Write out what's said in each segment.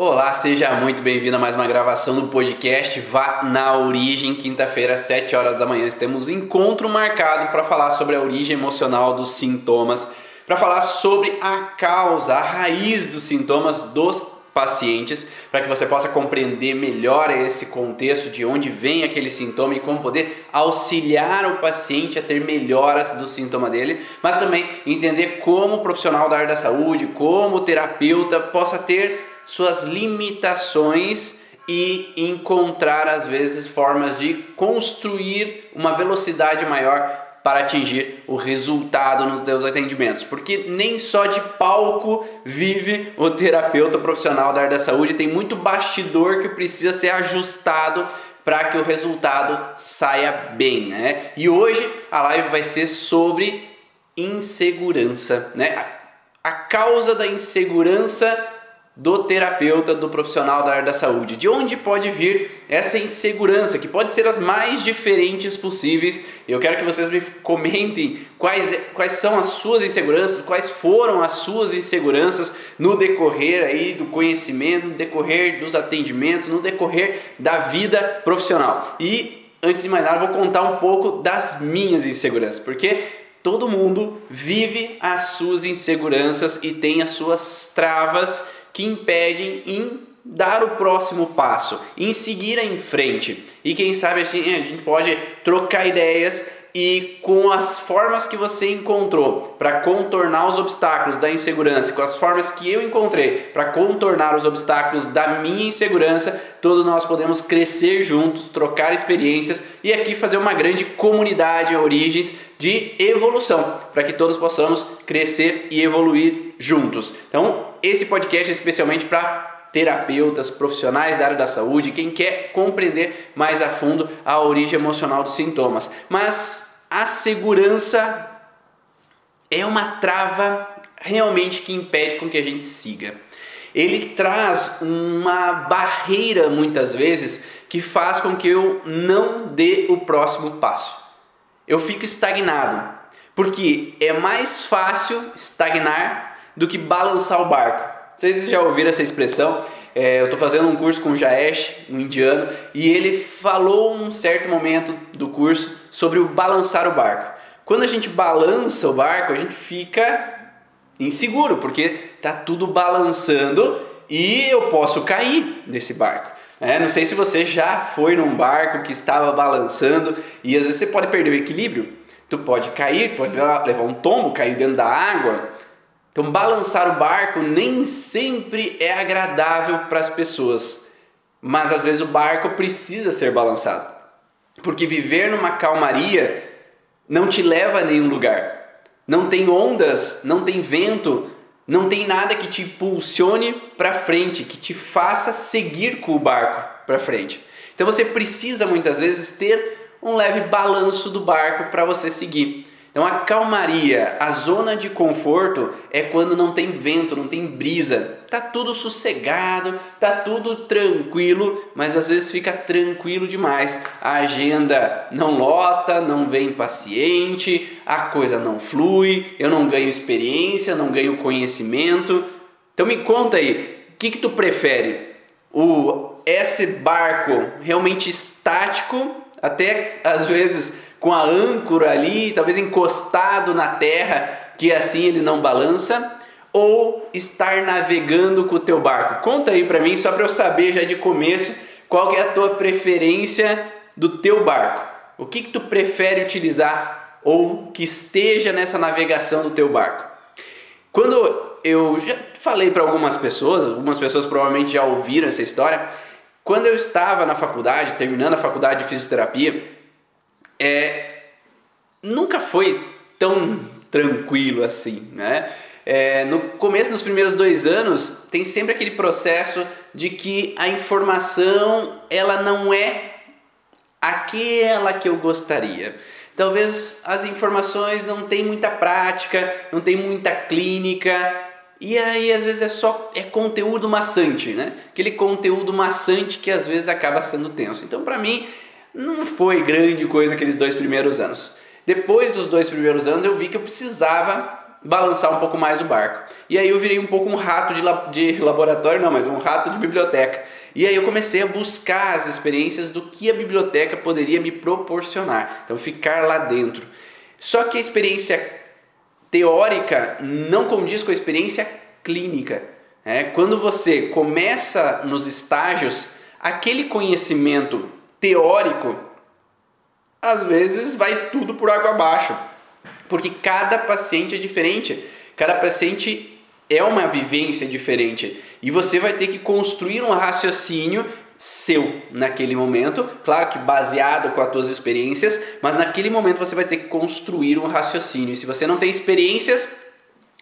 Olá, seja muito bem-vindo a mais uma gravação do podcast Vá na Origem. Quinta-feira, às 7 horas da manhã, temos encontro marcado para falar sobre a origem emocional dos sintomas, para falar sobre a causa, a raiz dos sintomas dos pacientes, para que você possa compreender melhor esse contexto de onde vem aquele sintoma e como poder auxiliar o paciente a ter melhoras do sintoma dele, mas também entender como o profissional da área da saúde, como o terapeuta possa ter suas limitações e encontrar às vezes formas de construir uma velocidade maior para atingir o resultado nos seus atendimentos, porque nem só de palco vive o terapeuta profissional da área da saúde, tem muito bastidor que precisa ser ajustado para que o resultado saia bem, né? E hoje a live vai ser sobre insegurança, né? A causa da insegurança do terapeuta, do profissional da área da saúde. De onde pode vir essa insegurança, que pode ser as mais diferentes possíveis. Eu quero que vocês me comentem quais, quais são as suas inseguranças, quais foram as suas inseguranças no decorrer aí do conhecimento, no decorrer dos atendimentos, no decorrer da vida profissional. E antes de mais nada, vou contar um pouco das minhas inseguranças, porque todo mundo vive as suas inseguranças e tem as suas travas que impedem em dar o próximo passo, em seguir em frente. E quem sabe assim, a gente pode trocar ideias e com as formas que você encontrou para contornar os obstáculos da insegurança, com as formas que eu encontrei para contornar os obstáculos da minha insegurança, todos nós podemos crescer juntos, trocar experiências e aqui fazer uma grande comunidade origens de evolução, para que todos possamos crescer e evoluir juntos. Então, esse podcast é especialmente para terapeutas, profissionais da área da saúde, quem quer compreender mais a fundo a origem emocional dos sintomas. Mas a segurança é uma trava realmente que impede com que a gente siga. Ele traz uma barreira muitas vezes que faz com que eu não dê o próximo passo. Eu fico estagnado, porque é mais fácil estagnar do que balançar o barco. Vocês já ouviram essa expressão? É, eu estou fazendo um curso com o Jaesh, um indiano, e ele falou um certo momento do curso sobre o balançar o barco. Quando a gente balança o barco, a gente fica inseguro, porque tá tudo balançando e eu posso cair desse barco. É, não sei se você já foi num barco que estava balançando e às vezes você pode perder o equilíbrio. Tu pode cair, pode levar um tombo, cair dentro da água. Então, balançar o barco nem sempre é agradável para as pessoas, mas às vezes o barco precisa ser balançado, porque viver numa calmaria não te leva a nenhum lugar. Não tem ondas, não tem vento, não tem nada que te impulsione para frente, que te faça seguir com o barco para frente. Então você precisa muitas vezes ter um leve balanço do barco para você seguir. Então a calmaria, a zona de conforto é quando não tem vento, não tem brisa. Tá tudo sossegado, tá tudo tranquilo, mas às vezes fica tranquilo demais. A agenda não lota, não vem paciente, a coisa não flui, eu não ganho experiência, não ganho conhecimento. Então me conta aí, o que, que tu prefere? O esse barco realmente estático, até às vezes com a âncora ali, talvez encostado na terra, que assim ele não balança, ou estar navegando com o teu barco? Conta aí para mim só para eu saber já de começo qual é a tua preferência do teu barco. O que que tu prefere utilizar ou que esteja nessa navegação do teu barco? Quando eu já falei para algumas pessoas, algumas pessoas provavelmente já ouviram essa história, quando eu estava na faculdade, terminando a faculdade de fisioterapia, é, nunca foi tão tranquilo assim, né? É, no começo, nos primeiros dois anos, tem sempre aquele processo de que a informação ela não é aquela que eu gostaria. Talvez as informações não tem muita prática, não tem muita clínica, e aí às vezes é só é conteúdo maçante, né? Aquele conteúdo maçante que às vezes acaba sendo tenso. Então, para mim, não foi grande coisa aqueles dois primeiros anos. Depois dos dois primeiros anos eu vi que eu precisava balançar um pouco mais o barco. E aí eu virei um pouco um rato de, de laboratório, não, mas um rato de biblioteca. E aí eu comecei a buscar as experiências do que a biblioteca poderia me proporcionar. Então ficar lá dentro. Só que a experiência teórica não condiz com a experiência clínica. É, quando você começa nos estágios, aquele conhecimento teórico, às vezes vai tudo por água abaixo, porque cada paciente é diferente, cada paciente é uma vivência diferente e você vai ter que construir um raciocínio seu naquele momento, claro que baseado com as tuas experiências, mas naquele momento você vai ter que construir um raciocínio. E se você não tem experiências,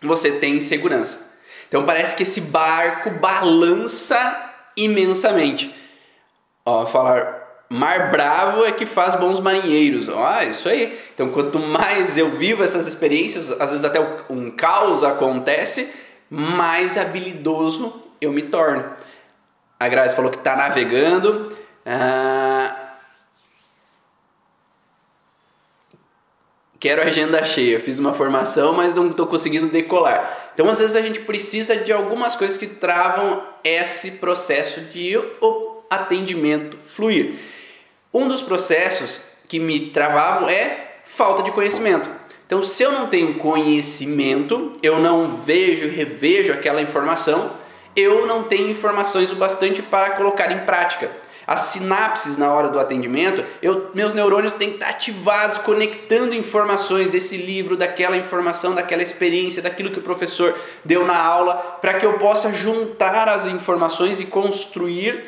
você tem insegurança. Então parece que esse barco balança imensamente. Ó, falar mar bravo é que faz bons marinheiros. Ah, isso aí. Então quanto mais eu vivo essas experiências, às vezes até um caos acontece, mais habilidoso eu me torno. A Grazi falou que está navegando. Ah, quero agenda cheia, fiz uma formação, mas não estou conseguindo decolar. Então, às vezes, a gente precisa de algumas coisas que travam esse processo de atendimento fluir. Um dos processos que me travavam é falta de conhecimento. Então, se eu não tenho conhecimento, eu não vejo e revejo aquela informação, eu não tenho informações o bastante para colocar em prática. As sinapses na hora do atendimento, eu, meus neurônios têm que estar ativados, conectando informações desse livro, daquela informação, daquela experiência, daquilo que o professor deu na aula, para que eu possa juntar as informações e construir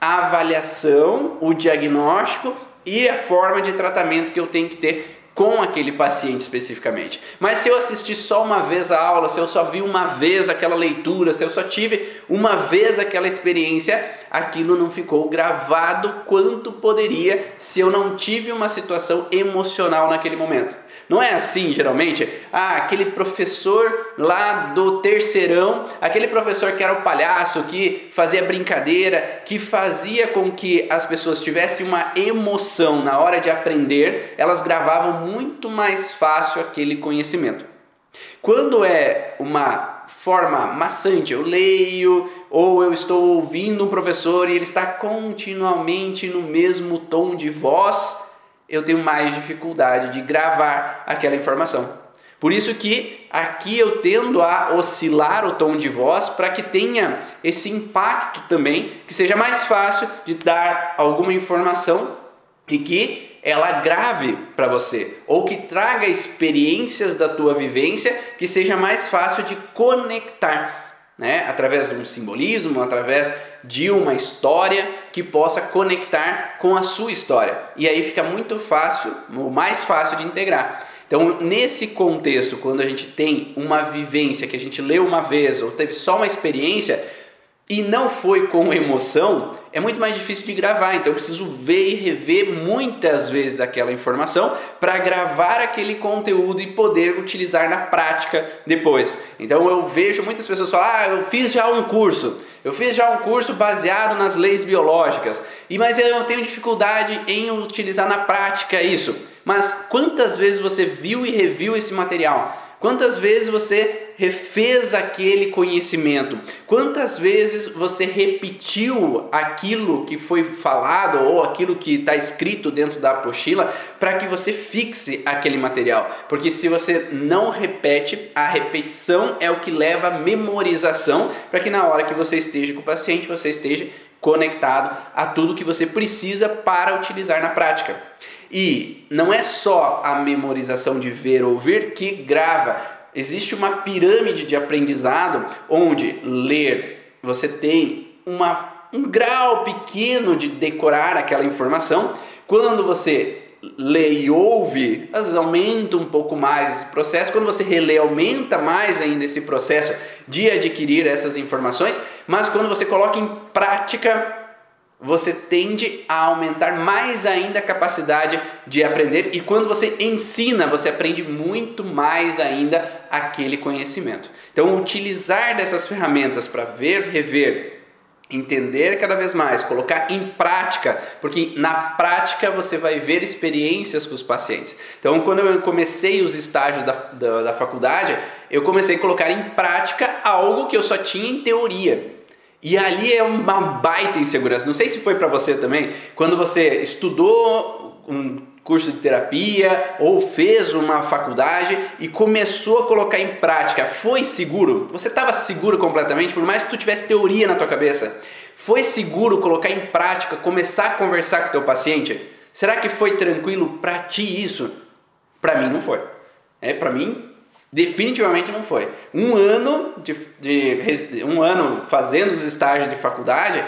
a avaliação, o diagnóstico e a forma de tratamento que eu tenho que ter com aquele paciente especificamente. Mas se eu assisti só uma vez a aula, se eu só vi uma vez aquela leitura, se eu só tive uma vez aquela experiência, aquilo não ficou gravado quanto poderia se eu não tive uma situação emocional naquele momento. Não é assim, geralmente? Ah, aquele professor lá do terceirão, aquele professor que era o palhaço, que fazia brincadeira, que fazia com que as pessoas tivessem uma emoção na hora de aprender, elas gravavam muito mais fácil aquele conhecimento. Quando é uma forma maçante, eu leio ou eu estou ouvindo um professor e ele está continuamente no mesmo tom de voz, eu tenho mais dificuldade de gravar aquela informação. Por isso que aqui eu tendo a oscilar o tom de voz para que tenha esse impacto também, que seja mais fácil de dar alguma informação e que ela grave para você ou que traga experiências da tua vivência que seja mais fácil de conectar né? através de um simbolismo, através de uma história que possa conectar com a sua história. E aí fica muito fácil, mais fácil de integrar. Então, nesse contexto, quando a gente tem uma vivência que a gente leu uma vez ou teve só uma experiência, e não foi com emoção, é muito mais difícil de gravar. Então eu preciso ver e rever muitas vezes aquela informação para gravar aquele conteúdo e poder utilizar na prática depois. Então eu vejo muitas pessoas falar: "Ah, eu fiz já um curso. Eu fiz já um curso baseado nas leis biológicas. E mas eu tenho dificuldade em utilizar na prática isso." Mas quantas vezes você viu e reviu esse material? Quantas vezes você refez aquele conhecimento? Quantas vezes você repetiu aquilo que foi falado ou aquilo que está escrito dentro da apostila para que você fixe aquele material? Porque se você não repete, a repetição é o que leva à memorização para que na hora que você esteja com o paciente, você esteja conectado a tudo que você precisa para utilizar na prática. E não é só a memorização de ver ou ouvir que grava. Existe uma pirâmide de aprendizado onde ler você tem uma, um grau pequeno de decorar aquela informação. Quando você lê e ouve, às vezes aumenta um pouco mais esse processo. Quando você relê, aumenta mais ainda esse processo de adquirir essas informações. Mas quando você coloca em prática, você tende a aumentar mais ainda a capacidade de aprender e quando você ensina, você aprende muito mais ainda aquele conhecimento. Então, utilizar dessas ferramentas para ver, rever entender cada vez mais, colocar em prática, porque na prática você vai ver experiências com os pacientes. Então, quando eu comecei os estágios da, da, da faculdade, eu comecei a colocar em prática algo que eu só tinha em teoria. E ali é uma baita insegurança. Não sei se foi para você também, quando você estudou um curso de terapia ou fez uma faculdade e começou a colocar em prática, foi seguro? Você estava seguro completamente, por mais que tu tivesse teoria na tua cabeça? Foi seguro colocar em prática, começar a conversar com o teu paciente? Será que foi tranquilo para ti isso? Para mim não foi. É, para mim definitivamente não foi. Um ano de, de um ano fazendo os estágios de faculdade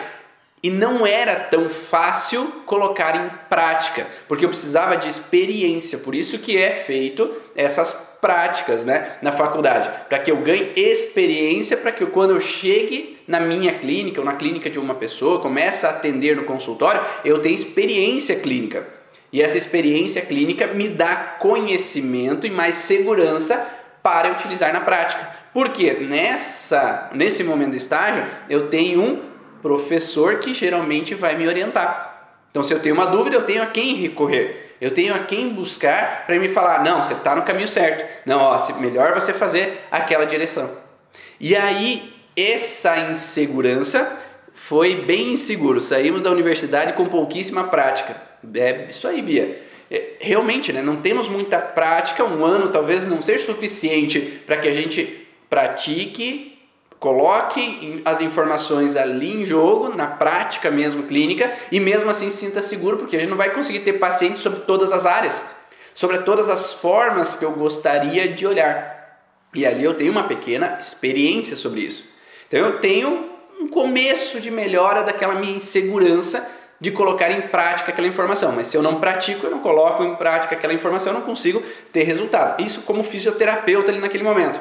e não era tão fácil colocar em prática, porque eu precisava de experiência, por isso que é feito essas práticas né, na faculdade, para que eu ganhe experiência, para que eu, quando eu chegue na minha clínica ou na clínica de uma pessoa, comece a atender no consultório, eu tenha experiência clínica. E essa experiência clínica me dá conhecimento e mais segurança para utilizar na prática. Porque nessa, nesse momento de estágio eu tenho um professor que geralmente vai me orientar. Então, se eu tenho uma dúvida, eu tenho a quem recorrer. Eu tenho a quem buscar para me falar: não, você está no caminho certo. Não, ó, melhor você fazer aquela direção. E aí, essa insegurança foi bem inseguro. Saímos da universidade com pouquíssima prática. É isso aí, Bia. É, realmente, né, não temos muita prática. Um ano talvez não seja suficiente para que a gente pratique Coloque as informações ali em jogo, na prática mesmo clínica, e mesmo assim se sinta seguro, porque a gente não vai conseguir ter pacientes sobre todas as áreas, sobre todas as formas que eu gostaria de olhar. E ali eu tenho uma pequena experiência sobre isso. Então eu tenho um começo de melhora daquela minha insegurança de colocar em prática aquela informação. Mas se eu não pratico, eu não coloco em prática aquela informação, eu não consigo ter resultado. Isso como fisioterapeuta ali naquele momento.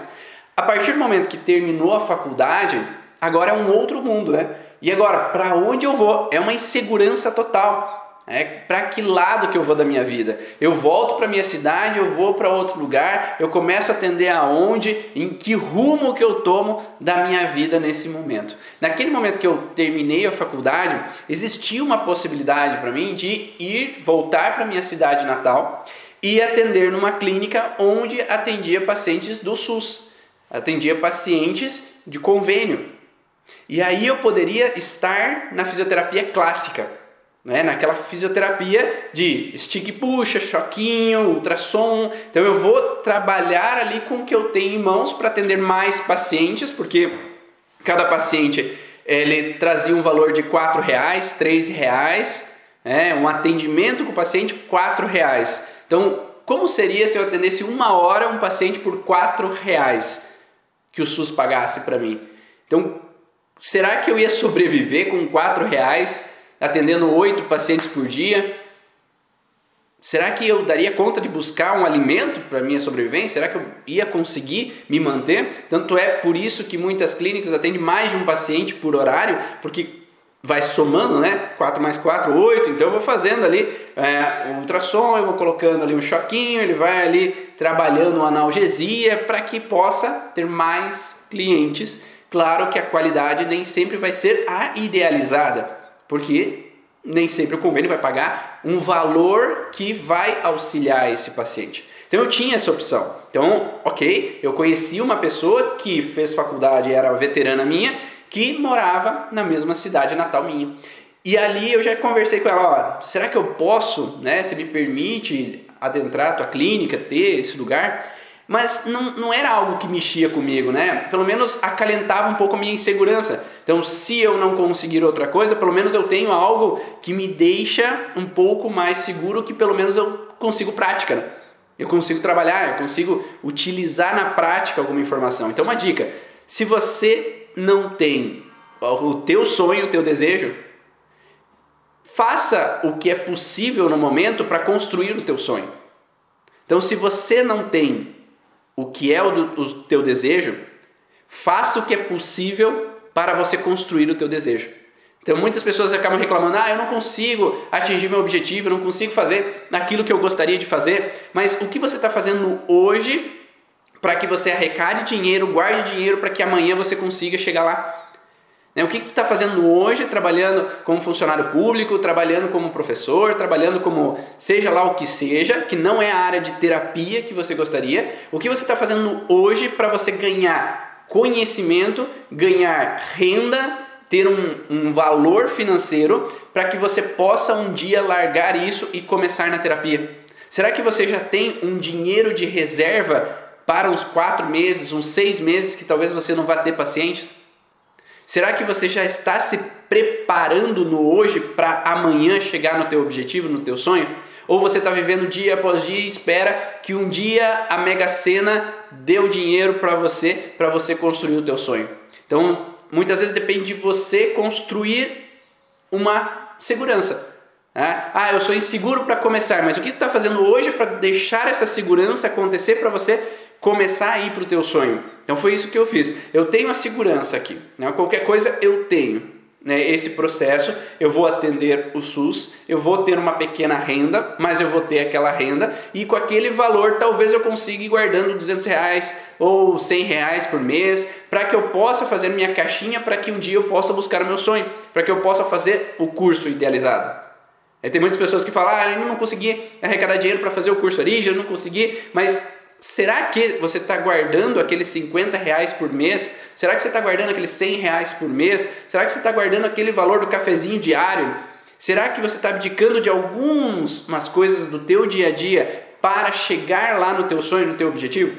A partir do momento que terminou a faculdade, agora é um outro mundo, né? E agora, para onde eu vou? É uma insegurança total. É para que lado que eu vou da minha vida? Eu volto para minha cidade, eu vou para outro lugar, eu começo a atender aonde, em que rumo que eu tomo da minha vida nesse momento. Naquele momento que eu terminei a faculdade, existia uma possibilidade para mim de ir voltar para minha cidade natal e atender numa clínica onde atendia pacientes do SUS atendia pacientes de convênio. E aí eu poderia estar na fisioterapia clássica, né? naquela fisioterapia de stick puxa, choquinho, ultrassom. Então eu vou trabalhar ali com o que eu tenho em mãos para atender mais pacientes, porque cada paciente ele trazia um valor de quatro reais, três reais, né? um atendimento com o paciente quatro reais. Então como seria se eu atendesse uma hora um paciente por quatro reais? que o SUS pagasse para mim. Então, será que eu ia sobreviver com quatro reais atendendo oito pacientes por dia? Será que eu daria conta de buscar um alimento para minha sobrevivência? Será que eu ia conseguir me manter? Tanto é por isso que muitas clínicas atendem mais de um paciente por horário, porque vai somando, né? 4 mais 4, 8. Então eu vou fazendo ali é, um ultrassom, eu vou colocando ali um choquinho, ele vai ali trabalhando analgesia para que possa ter mais clientes. Claro que a qualidade nem sempre vai ser a idealizada, porque nem sempre o convênio vai pagar um valor que vai auxiliar esse paciente. Então eu tinha essa opção. Então, ok, eu conheci uma pessoa que fez faculdade, era veterana minha, que morava na mesma cidade natal minha. E ali eu já conversei com ela, ó, será que eu posso, né, se me permite adentrar a tua clínica, ter esse lugar? Mas não, não era algo que mexia comigo, né? Pelo menos acalentava um pouco a minha insegurança. Então, se eu não conseguir outra coisa, pelo menos eu tenho algo que me deixa um pouco mais seguro, que pelo menos eu consigo prática. Né? Eu consigo trabalhar, eu consigo utilizar na prática alguma informação. Então, uma dica: se você não tem o teu sonho, o teu desejo, faça o que é possível no momento para construir o teu sonho. Então, se você não tem o que é o, o teu desejo, faça o que é possível para você construir o teu desejo. Então, muitas pessoas acabam reclamando: ah, eu não consigo atingir meu objetivo, eu não consigo fazer aquilo que eu gostaria de fazer. Mas o que você está fazendo hoje para que você arrecade dinheiro, guarde dinheiro para que amanhã você consiga chegar lá. Né? O que, que tu está fazendo hoje, trabalhando como funcionário público, trabalhando como professor, trabalhando como seja lá o que seja, que não é a área de terapia que você gostaria. O que você está fazendo hoje para você ganhar conhecimento, ganhar renda, ter um, um valor financeiro para que você possa um dia largar isso e começar na terapia? Será que você já tem um dinheiro de reserva para uns quatro meses, uns seis meses que talvez você não vá ter pacientes? Será que você já está se preparando no hoje para amanhã chegar no teu objetivo, no teu sonho? Ou você está vivendo dia após dia e espera que um dia a Mega Sena dê o dinheiro para você, para você construir o teu sonho? Então, muitas vezes depende de você construir uma segurança. Né? Ah, eu sou inseguro para começar, mas o que tu está fazendo hoje para deixar essa segurança acontecer para você começar a ir para o teu sonho. Então foi isso que eu fiz. Eu tenho a segurança aqui. Né? Qualquer coisa eu tenho. Né? Esse processo, eu vou atender o SUS, eu vou ter uma pequena renda, mas eu vou ter aquela renda e com aquele valor talvez eu consiga ir guardando 200 reais ou 100 reais por mês para que eu possa fazer minha caixinha para que um dia eu possa buscar o meu sonho, para que eu possa fazer o curso idealizado. Aí tem muitas pessoas que falam, ah, eu não consegui arrecadar dinheiro para fazer o curso Origem, eu não consegui, mas Será que você está guardando aqueles 50 reais por mês? Será que você está guardando aqueles 100 reais por mês? Será que você está guardando aquele valor do cafezinho diário? Será que você está abdicando de algumas coisas do teu dia a dia para chegar lá no teu sonho, no teu objetivo?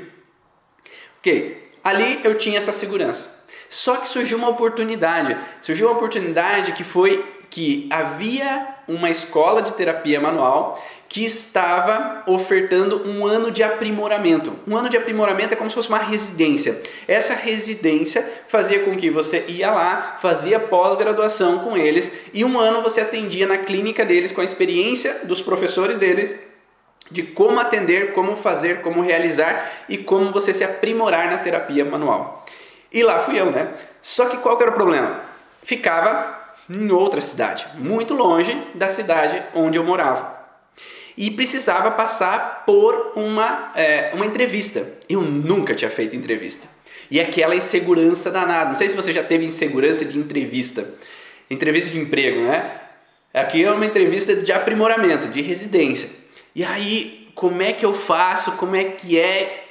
Ok, ali eu tinha essa segurança. Só que surgiu uma oportunidade. Surgiu uma oportunidade que foi que havia uma escola de terapia manual que estava ofertando um ano de aprimoramento. Um ano de aprimoramento é como se fosse uma residência. Essa residência fazia com que você ia lá, fazia pós-graduação com eles e um ano você atendia na clínica deles com a experiência dos professores deles de como atender, como fazer, como realizar e como você se aprimorar na terapia manual. E lá fui eu, né? Só que qual que era o problema? Ficava em outra cidade, muito longe da cidade onde eu morava. E precisava passar por uma, é, uma entrevista. Eu nunca tinha feito entrevista. E aquela insegurança danada. Não sei se você já teve insegurança de entrevista. Entrevista de emprego, né? Aqui é uma entrevista de aprimoramento, de residência. E aí, como é que eu faço? Como é que é?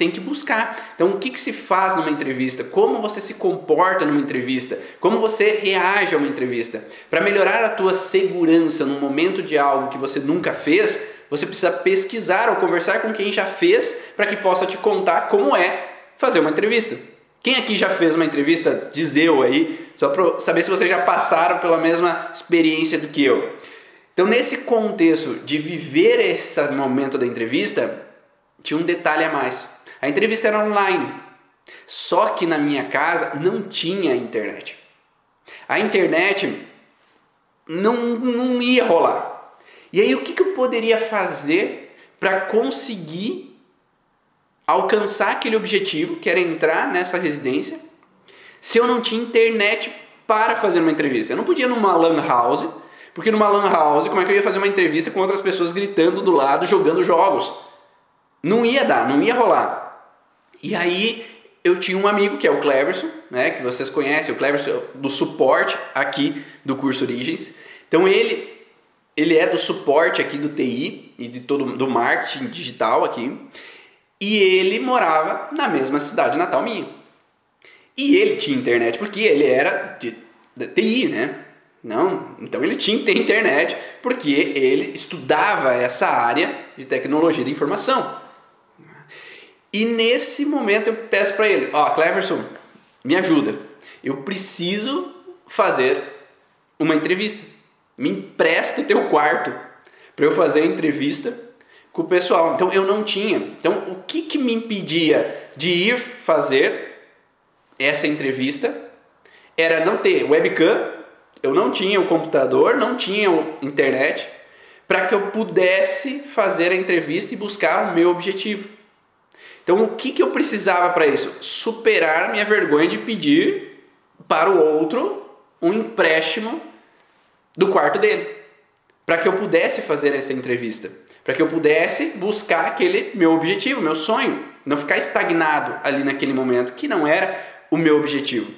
Tem que buscar. Então, o que, que se faz numa entrevista? Como você se comporta numa entrevista? Como você reage a uma entrevista? Para melhorar a tua segurança no momento de algo que você nunca fez, você precisa pesquisar ou conversar com quem já fez para que possa te contar como é fazer uma entrevista. Quem aqui já fez uma entrevista? Diz eu aí, só para saber se vocês já passaram pela mesma experiência do que eu. Então, nesse contexto de viver esse momento da entrevista, tinha um detalhe a mais. A entrevista era online. Só que na minha casa não tinha internet. A internet não, não ia rolar. E aí o que, que eu poderia fazer para conseguir alcançar aquele objetivo, que era entrar nessa residência, se eu não tinha internet para fazer uma entrevista? Eu não podia numa lan house, porque numa lan house, como é que eu ia fazer uma entrevista com outras pessoas gritando do lado, jogando jogos? Não ia dar, não ia rolar. E aí eu tinha um amigo que é o Cleverson, né, que vocês conhecem, o Cleverson do suporte aqui do curso Origens. Então ele ele é do suporte aqui do TI e de todo do marketing digital aqui. E ele morava na mesma cidade natal minha. E ele tinha internet porque ele era de, de TI, né? Não, então ele tinha que ter internet porque ele estudava essa área de tecnologia de informação. E nesse momento eu peço para ele: Ó, oh, Cleverson, me ajuda. Eu preciso fazer uma entrevista. Me empresta o teu quarto para eu fazer a entrevista com o pessoal. Então eu não tinha. Então o que, que me impedia de ir fazer essa entrevista era não ter webcam, eu não tinha o computador, não tinha internet para que eu pudesse fazer a entrevista e buscar o meu objetivo. Então, o que, que eu precisava para isso? Superar minha vergonha de pedir para o outro um empréstimo do quarto dele, para que eu pudesse fazer essa entrevista, para que eu pudesse buscar aquele meu objetivo, meu sonho, não ficar estagnado ali naquele momento que não era o meu objetivo.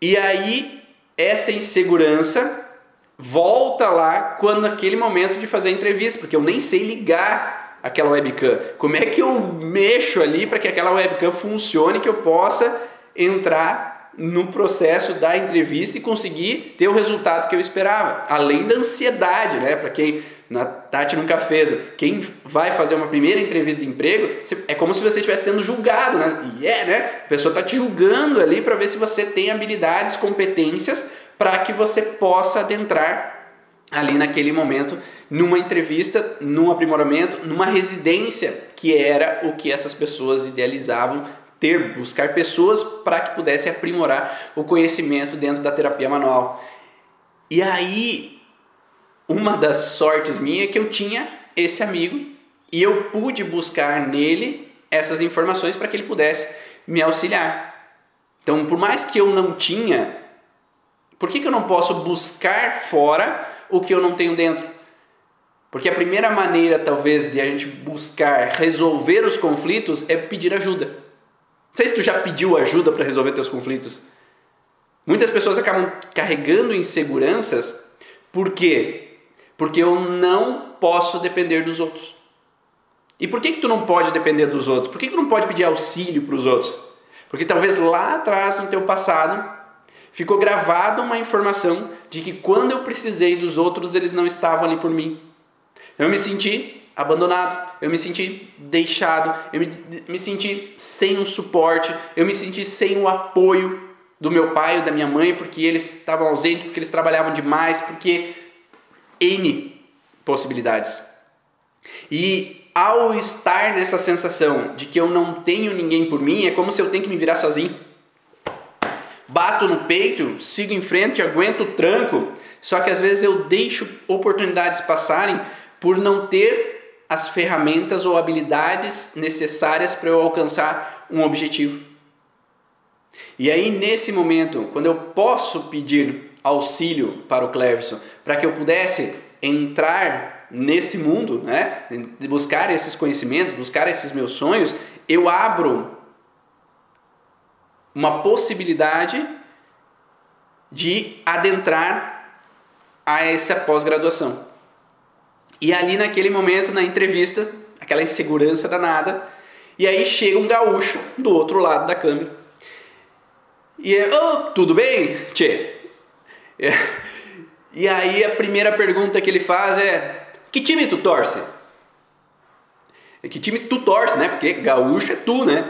E aí essa insegurança volta lá quando naquele momento de fazer a entrevista, porque eu nem sei ligar aquela webcam. Como é que eu mexo ali para que aquela webcam funcione, que eu possa entrar no processo da entrevista e conseguir ter o resultado que eu esperava, além da ansiedade, né? Para quem na Tati nunca fez, quem vai fazer uma primeira entrevista de emprego, é como se você estivesse sendo julgado, né? E é, né? A pessoa está te julgando ali para ver se você tem habilidades, competências para que você possa adentrar ali naquele momento numa entrevista, num aprimoramento, numa residência que era o que essas pessoas idealizavam ter, buscar pessoas para que pudessem aprimorar o conhecimento dentro da terapia manual. E aí, uma das sortes minha é que eu tinha esse amigo e eu pude buscar nele essas informações para que ele pudesse me auxiliar. Então, por mais que eu não tinha por que, que eu não posso buscar fora o que eu não tenho dentro? Porque a primeira maneira, talvez, de a gente buscar resolver os conflitos é pedir ajuda. Não sei se tu já pediu ajuda para resolver teus conflitos. Muitas pessoas acabam carregando inseguranças. Por quê? Porque eu não posso depender dos outros. E por que, que tu não pode depender dos outros? Por que, que tu não pode pedir auxílio para os outros? Porque talvez lá atrás, no teu passado, ficou gravada uma informação de que quando eu precisei dos outros, eles não estavam ali por mim. Eu me senti abandonado, eu me senti deixado, eu me, me senti sem um suporte, eu me senti sem o apoio do meu pai ou da minha mãe, porque eles estavam ausentes, porque eles trabalhavam demais, porque N possibilidades. E ao estar nessa sensação de que eu não tenho ninguém por mim, é como se eu tenho que me virar sozinho bato no peito, sigo em frente, aguento o tranco, só que às vezes eu deixo oportunidades passarem por não ter as ferramentas ou habilidades necessárias para eu alcançar um objetivo. E aí, nesse momento, quando eu posso pedir auxílio para o Cleverson, para que eu pudesse entrar nesse mundo, né, buscar esses conhecimentos, buscar esses meus sonhos, eu abro uma possibilidade de adentrar a essa pós-graduação. E ali naquele momento, na entrevista, aquela insegurança danada, e aí chega um gaúcho do outro lado da câmera. E é, oh, tudo bem, tchê? É. E aí a primeira pergunta que ele faz é: que time tu torce? Que time tu torce, né? Porque gaúcho é tu, né?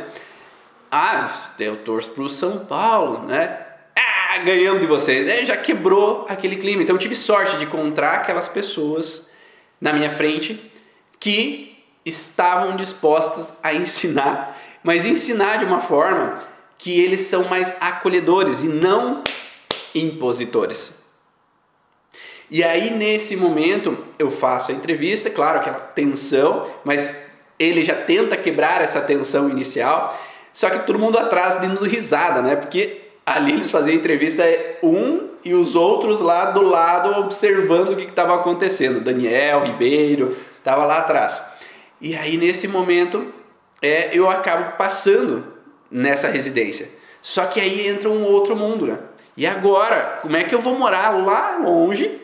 Ah, eu torço pro São Paulo, né? Ah, ganhamos de vocês. É, já quebrou aquele clima. Então eu tive sorte de encontrar aquelas pessoas na minha frente que estavam dispostas a ensinar, mas ensinar de uma forma que eles são mais acolhedores e não impositores. E aí nesse momento eu faço a entrevista, claro, aquela tensão, mas ele já tenta quebrar essa tensão inicial só que todo mundo atrás dando risada, né? Porque ali eles faziam entrevista um e os outros lá do lado observando o que estava acontecendo. Daniel, Ribeiro, estava lá atrás. E aí nesse momento é, eu acabo passando nessa residência. Só que aí entra um outro mundo, né? E agora, como é que eu vou morar lá longe?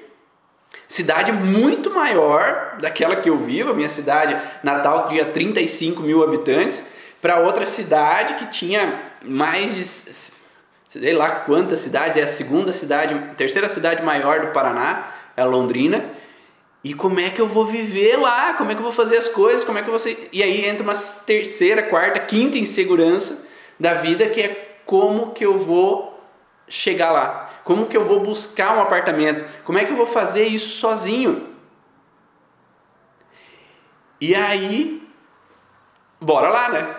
Cidade muito maior daquela que eu vivo, a minha cidade natal tinha 35 mil habitantes para outra cidade que tinha mais de sei lá quantas cidades, é a segunda cidade, terceira cidade maior do Paraná, é Londrina. E como é que eu vou viver lá? Como é que eu vou fazer as coisas? Como é que ser... E aí entra uma terceira, quarta, quinta insegurança da vida que é como que eu vou chegar lá? Como que eu vou buscar um apartamento? Como é que eu vou fazer isso sozinho? E aí, bora lá, né?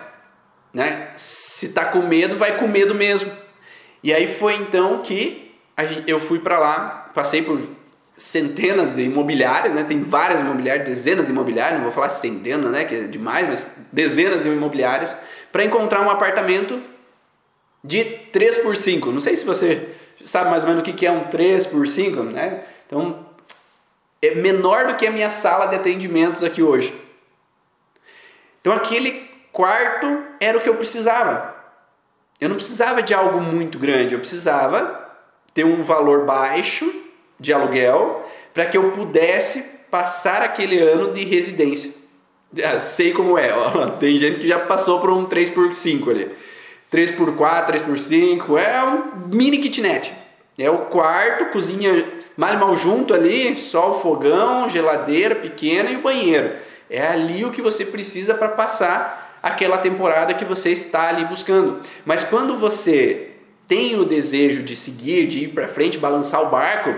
Né? Se tá com medo, vai com medo mesmo. E aí foi então que gente, eu fui para lá, passei por centenas de imobiliárias, né? Tem várias imobiliárias, dezenas de imobiliárias, não vou falar centenas, né? Que é demais, mas dezenas de imobiliárias para encontrar um apartamento de 3 por 5. Não sei se você sabe mais ou menos o que é um 3 por 5, né? Então é menor do que a minha sala de atendimentos aqui hoje. Então aquele quarto era o que eu precisava. eu não precisava de algo muito grande, eu precisava ter um valor baixo de aluguel para que eu pudesse passar aquele ano de residência. Ah, sei como é, ó. tem gente que já passou por um 3x5 ali. 3x4, 3x5, é um mini kitnet. É o quarto, cozinha mal mal junto ali, só o fogão, geladeira pequena e o banheiro. É ali o que você precisa para passar aquela temporada que você está ali buscando. Mas quando você tem o desejo de seguir, de ir para frente, balançar o barco,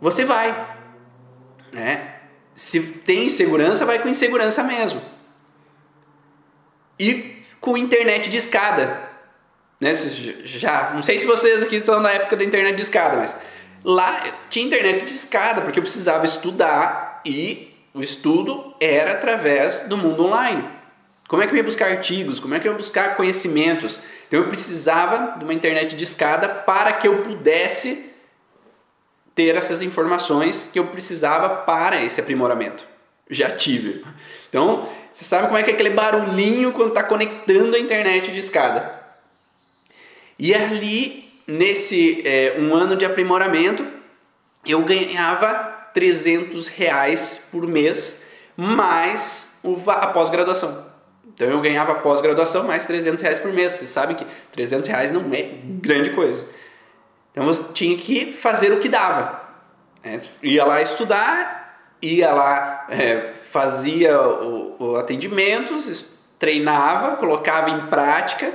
você vai. Né? Se tem insegurança, vai com insegurança mesmo. E com internet de escada. Né? Já, não sei se vocês aqui estão na época da internet de escada, mas lá tinha internet de escada, porque eu precisava estudar e o estudo era através do mundo online. Como é que eu ia buscar artigos? Como é que eu ia buscar conhecimentos? Então eu precisava de uma internet de escada para que eu pudesse ter essas informações que eu precisava para esse aprimoramento. Já tive. Então, você sabe como é que é aquele barulhinho quando está conectando a internet de escada. E ali, nesse é, um ano de aprimoramento, eu ganhava 300 reais por mês, mais a pós-graduação. Então eu ganhava pós-graduação mais 300 reais por mês. Vocês sabem que 300 reais não é grande coisa. Então você tinha que fazer o que dava. É, ia lá estudar, ia lá, é, fazia o, o atendimentos, treinava, colocava em prática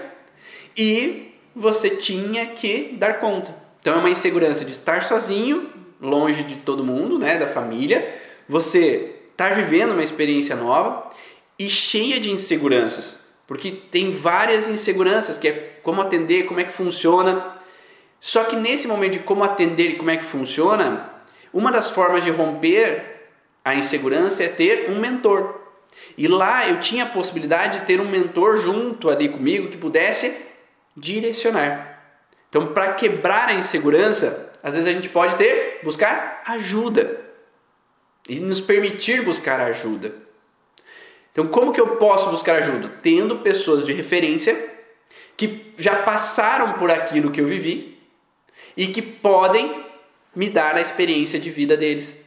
e você tinha que dar conta. Então é uma insegurança de estar sozinho, longe de todo mundo, né, da família, você estar vivendo uma experiência nova e cheia de inseguranças, porque tem várias inseguranças, que é como atender, como é que funciona. Só que nesse momento de como atender e como é que funciona, uma das formas de romper a insegurança é ter um mentor. E lá eu tinha a possibilidade de ter um mentor junto ali comigo que pudesse direcionar. Então, para quebrar a insegurança, às vezes a gente pode ter buscar ajuda e nos permitir buscar ajuda. Então, como que eu posso buscar ajuda? Tendo pessoas de referência que já passaram por aquilo que eu vivi e que podem me dar a experiência de vida deles,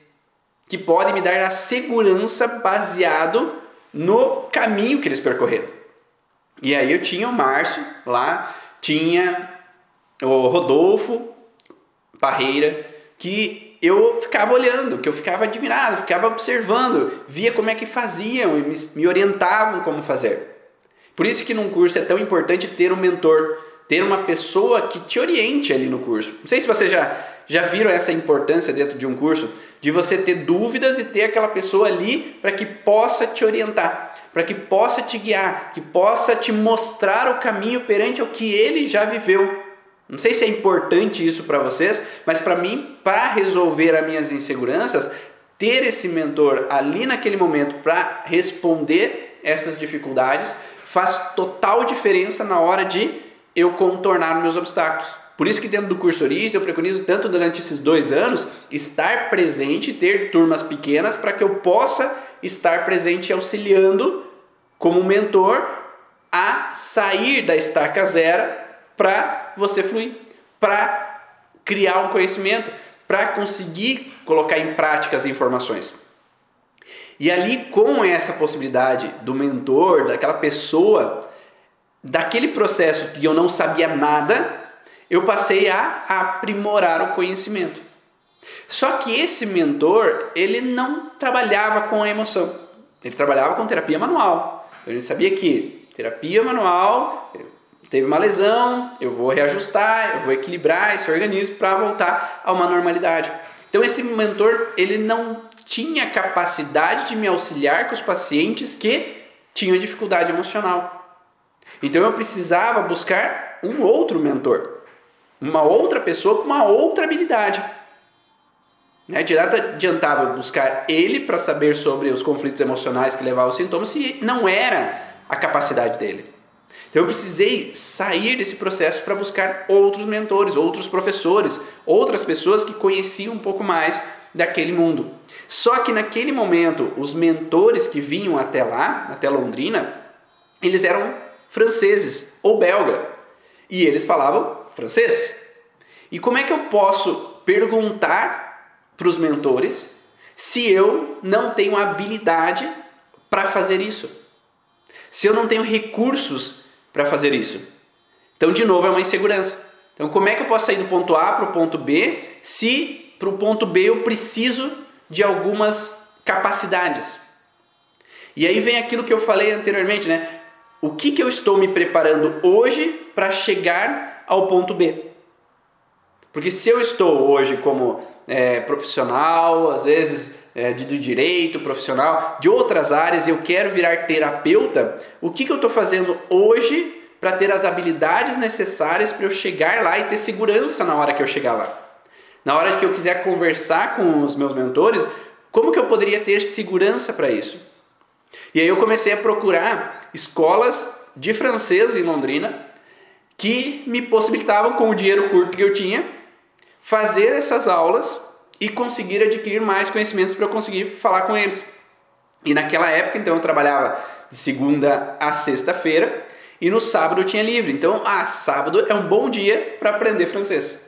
que podem me dar a segurança baseado no caminho que eles percorreram. E aí eu tinha o Márcio lá, tinha o Rodolfo Parreira, que eu ficava olhando, que eu ficava admirado, ficava observando, via como é que faziam e me, orientavam como fazer. Por isso que num curso é tão importante ter um mentor, ter uma pessoa que te oriente ali no curso. Não sei se vocês já, já viram essa importância dentro de um curso, de você ter dúvidas e ter aquela pessoa ali para que possa te orientar, para que possa te guiar, que possa te mostrar o caminho perante o que ele já viveu. Não sei se é importante isso para vocês, mas para mim, para resolver as minhas inseguranças, ter esse mentor ali naquele momento para responder essas dificuldades faz total diferença na hora de eu contornar meus obstáculos. Por isso que dentro do curso Origens eu preconizo tanto durante esses dois anos estar presente, ter turmas pequenas para que eu possa estar presente auxiliando como mentor a sair da estaca zero para você fluir, para criar um conhecimento, para conseguir colocar em prática as informações. E ali, com essa possibilidade do mentor, daquela pessoa, daquele processo que eu não sabia nada, eu passei a aprimorar o conhecimento. Só que esse mentor, ele não trabalhava com a emoção. Ele trabalhava com terapia manual. Ele sabia que terapia manual, teve uma lesão, eu vou reajustar, eu vou equilibrar esse organismo para voltar a uma normalidade. Então esse mentor, ele não tinha capacidade de me auxiliar com os pacientes que tinham dificuldade emocional. Então eu precisava buscar um outro mentor, uma outra pessoa com uma outra habilidade. Né? De nada adiantava buscar ele para saber sobre os conflitos emocionais que levavam aos sintomas se não era a capacidade dele. Então eu precisei sair desse processo para buscar outros mentores, outros professores, outras pessoas que conheciam um pouco mais daquele mundo. Só que naquele momento, os mentores que vinham até lá, até Londrina, eles eram franceses ou belga. e eles falavam francês. E como é que eu posso perguntar para os mentores se eu não tenho habilidade para fazer isso? Se eu não tenho recursos para fazer isso? Então, de novo, é uma insegurança. Então, como é que eu posso sair do ponto A para o ponto B se para o ponto B eu preciso de algumas capacidades? E aí vem aquilo que eu falei anteriormente, né? O que, que eu estou me preparando hoje para chegar ao ponto B? Porque se eu estou hoje como é, profissional, às vezes é, de, de, direito, profissional, de outras áreas, eu quero virar terapeuta, o que, que eu estou fazendo hoje para ter as habilidades necessárias para eu chegar lá e ter segurança na hora que eu chegar lá? Na hora que eu quiser conversar com os meus mentores, como que eu poderia ter segurança para isso? E aí eu comecei a procurar escolas de francês em Londrina que me possibilitavam, com o dinheiro curto que eu tinha, fazer essas aulas e conseguir adquirir mais conhecimentos para eu conseguir falar com eles. E naquela época, então, eu trabalhava de segunda a sexta-feira e no sábado eu tinha livre. Então, ah, sábado é um bom dia para aprender francês.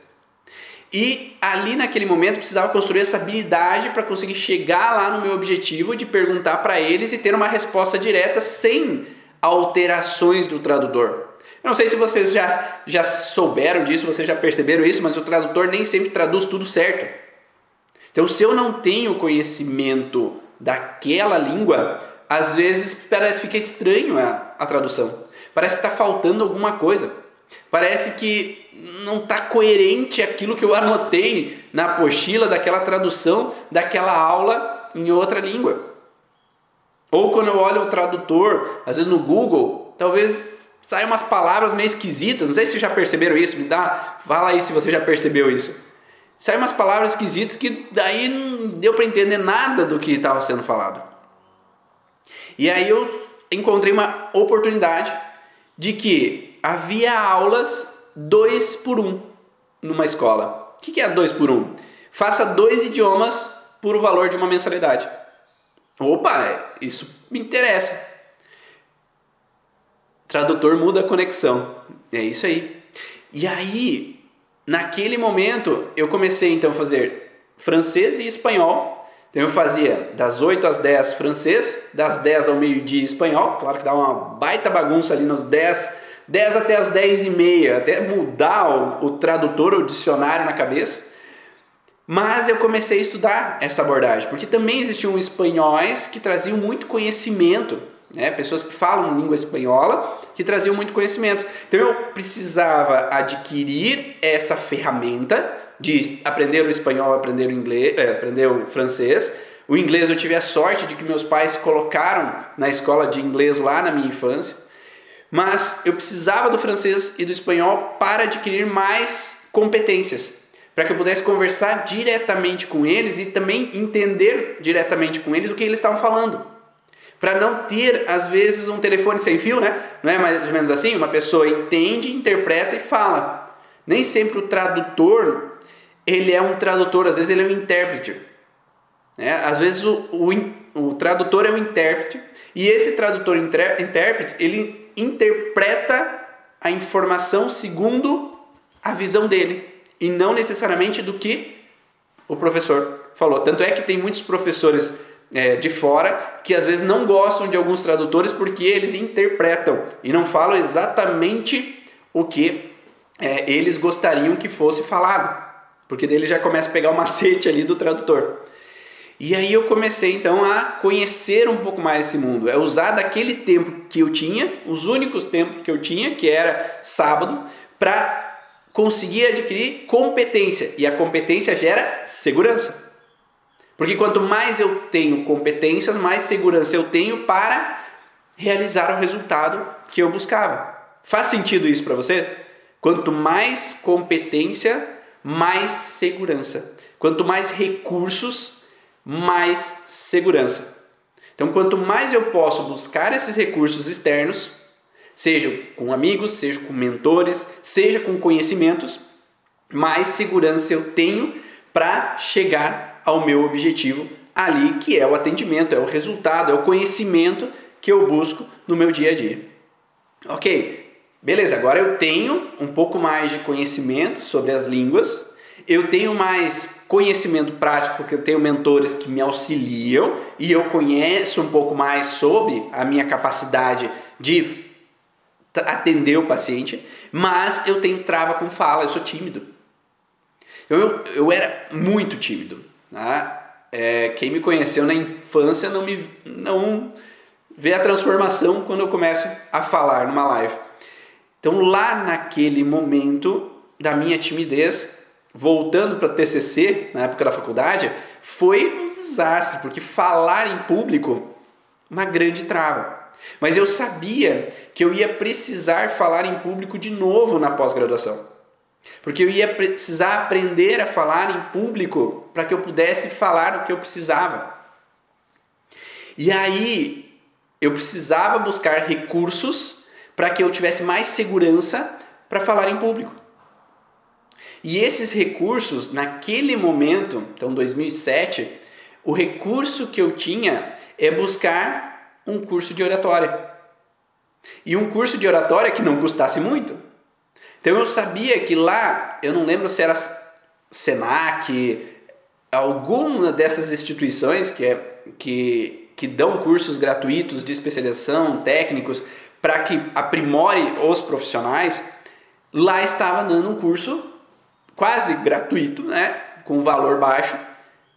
E ali naquele momento precisava construir essa habilidade para conseguir chegar lá no meu objetivo de perguntar para eles e ter uma resposta direta sem alterações do tradutor. Eu não sei se vocês já, já souberam disso, vocês já perceberam isso, mas o tradutor nem sempre traduz tudo certo. Então, se eu não tenho conhecimento daquela língua, às vezes parece que fica estranho a, a tradução. Parece que está faltando alguma coisa. Parece que não está coerente aquilo que eu anotei na apostila daquela tradução daquela aula em outra língua. Ou quando eu olho o tradutor, às vezes no Google, talvez saem umas palavras meio esquisitas. Não sei se vocês já perceberam isso. Me dá, fala aí se você já percebeu isso. Saem umas palavras esquisitas que daí não deu para entender nada do que estava sendo falado. E aí eu encontrei uma oportunidade de que havia aulas dois por um numa escola. O que é dois por um? Faça dois idiomas por o valor de uma mensalidade. Opa, isso me interessa. Tradutor muda a conexão. É isso aí. E aí, naquele momento, eu comecei então a fazer francês e espanhol. Então eu fazia das 8 às 10 francês, das 10 ao meio-dia espanhol. Claro que dá uma baita bagunça ali nos 10, 10 até as 10 e meia, até mudar o, o tradutor ou dicionário na cabeça. Mas eu comecei a estudar essa abordagem, porque também existiam espanhóis que traziam muito conhecimento né? pessoas que falam língua espanhola que traziam muito conhecimento. Então eu precisava adquirir essa ferramenta de aprender o espanhol, aprender o inglês, é, aprender o francês. O inglês eu tive a sorte de que meus pais colocaram na escola de inglês lá na minha infância. Mas eu precisava do francês e do espanhol para adquirir mais competências, para que eu pudesse conversar diretamente com eles e também entender diretamente com eles o que eles estavam falando para não ter às vezes um telefone sem fio, né? Não é mais ou menos assim? Uma pessoa entende, interpreta e fala. Nem sempre o tradutor ele é um tradutor, às vezes ele é um intérprete. Né? Às vezes o, o, o tradutor é um intérprete e esse tradutor intérprete ele interpreta a informação segundo a visão dele e não necessariamente do que o professor falou. Tanto é que tem muitos professores é, de fora que às vezes não gostam de alguns tradutores porque eles interpretam e não falam exatamente o que é, eles gostariam que fosse falado, porque dele já começa a pegar o macete ali do tradutor. E aí eu comecei então a conhecer um pouco mais esse mundo, é usar daquele tempo que eu tinha, os únicos tempos que eu tinha, que era sábado, para conseguir adquirir competência. E a competência gera segurança. Porque quanto mais eu tenho competências, mais segurança eu tenho para realizar o resultado que eu buscava. Faz sentido isso para você? Quanto mais competência, mais segurança. Quanto mais recursos, mais segurança. Então, quanto mais eu posso buscar esses recursos externos, seja com amigos, seja com mentores, seja com conhecimentos, mais segurança eu tenho para chegar ao meu objetivo ali, que é o atendimento, é o resultado, é o conhecimento que eu busco no meu dia a dia. Ok, beleza, agora eu tenho um pouco mais de conhecimento sobre as línguas, eu tenho mais conhecimento prático porque eu tenho mentores que me auxiliam e eu conheço um pouco mais sobre a minha capacidade de atender o paciente, mas eu tenho trava com fala, eu sou tímido. Eu, eu era muito tímido. Tá? É, quem me conheceu na infância não me não vê a transformação quando eu começo a falar numa live. Então lá naquele momento da minha timidez, voltando para TCC na época da faculdade, foi um desastre porque falar em público uma grande trava. Mas eu sabia que eu ia precisar falar em público de novo na pós-graduação. Porque eu ia precisar aprender a falar em público para que eu pudesse falar o que eu precisava. E aí eu precisava buscar recursos para que eu tivesse mais segurança para falar em público. E esses recursos, naquele momento, então 2007, o recurso que eu tinha é buscar um curso de oratória. E um curso de oratória que não custasse muito. Então eu sabia que lá, eu não lembro se era Senac, alguma dessas instituições que, é, que, que dão cursos gratuitos de especialização, técnicos, para que aprimore os profissionais, lá estava dando um curso quase gratuito, né, com valor baixo,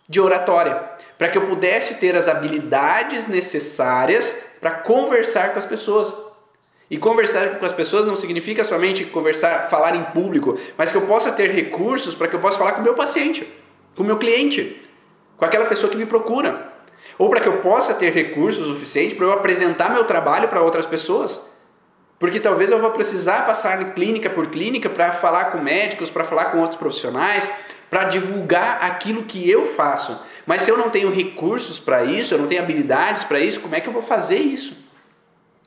de oratória, para que eu pudesse ter as habilidades necessárias para conversar com as pessoas. E conversar com as pessoas não significa somente conversar, falar em público, mas que eu possa ter recursos para que eu possa falar com o meu paciente, com o meu cliente, com aquela pessoa que me procura. Ou para que eu possa ter recursos suficientes para eu apresentar meu trabalho para outras pessoas. Porque talvez eu vou precisar passar clínica por clínica para falar com médicos, para falar com outros profissionais, para divulgar aquilo que eu faço. Mas se eu não tenho recursos para isso, eu não tenho habilidades para isso, como é que eu vou fazer isso?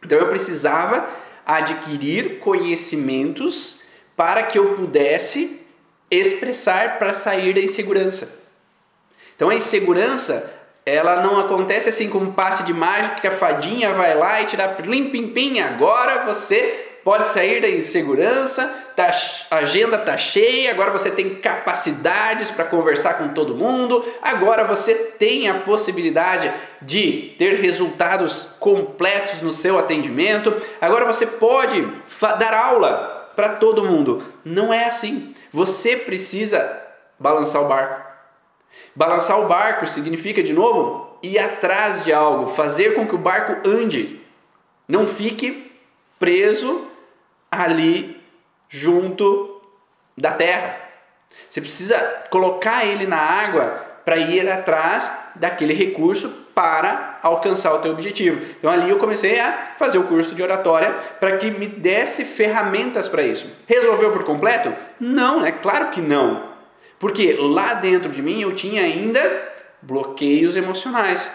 Então eu precisava adquirir conhecimentos para que eu pudesse expressar para sair da insegurança. Então a insegurança, ela não acontece assim como um passe de mágica que a fadinha vai lá e te dá pim, agora você pode sair da insegurança, tá, a agenda tá cheia, agora você tem capacidades para conversar com todo mundo, agora você tem a possibilidade de ter resultados completos no seu atendimento, agora você pode dar aula para todo mundo. Não é assim. Você precisa balançar o barco. Balançar o barco significa, de novo, ir atrás de algo, fazer com que o barco ande. Não fique preso ali junto da terra. Você precisa colocar ele na água para ir atrás daquele recurso para alcançar o teu objetivo. Então ali eu comecei a fazer o curso de oratória para que me desse ferramentas para isso. Resolveu por completo? Não, é claro que não. Porque lá dentro de mim eu tinha ainda bloqueios emocionais.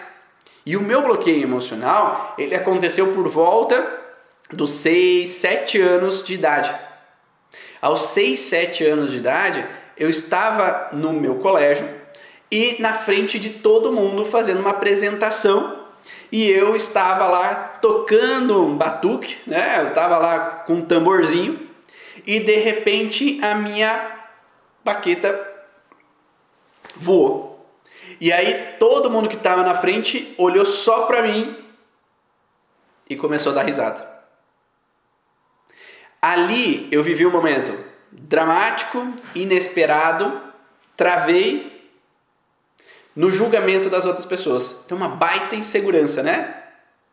E o meu bloqueio emocional, ele aconteceu por volta dos 6, 7 anos de idade. Aos 6, 7 anos de idade, eu estava no meu colégio e na frente de todo mundo fazendo uma apresentação e eu estava lá tocando um batuque, né? Eu estava lá com um tamborzinho e de repente a minha baqueta voou. E aí todo mundo que estava na frente olhou só para mim e começou a dar risada. Ali eu vivi um momento dramático, inesperado, travei no julgamento das outras pessoas. Então, uma baita insegurança, né?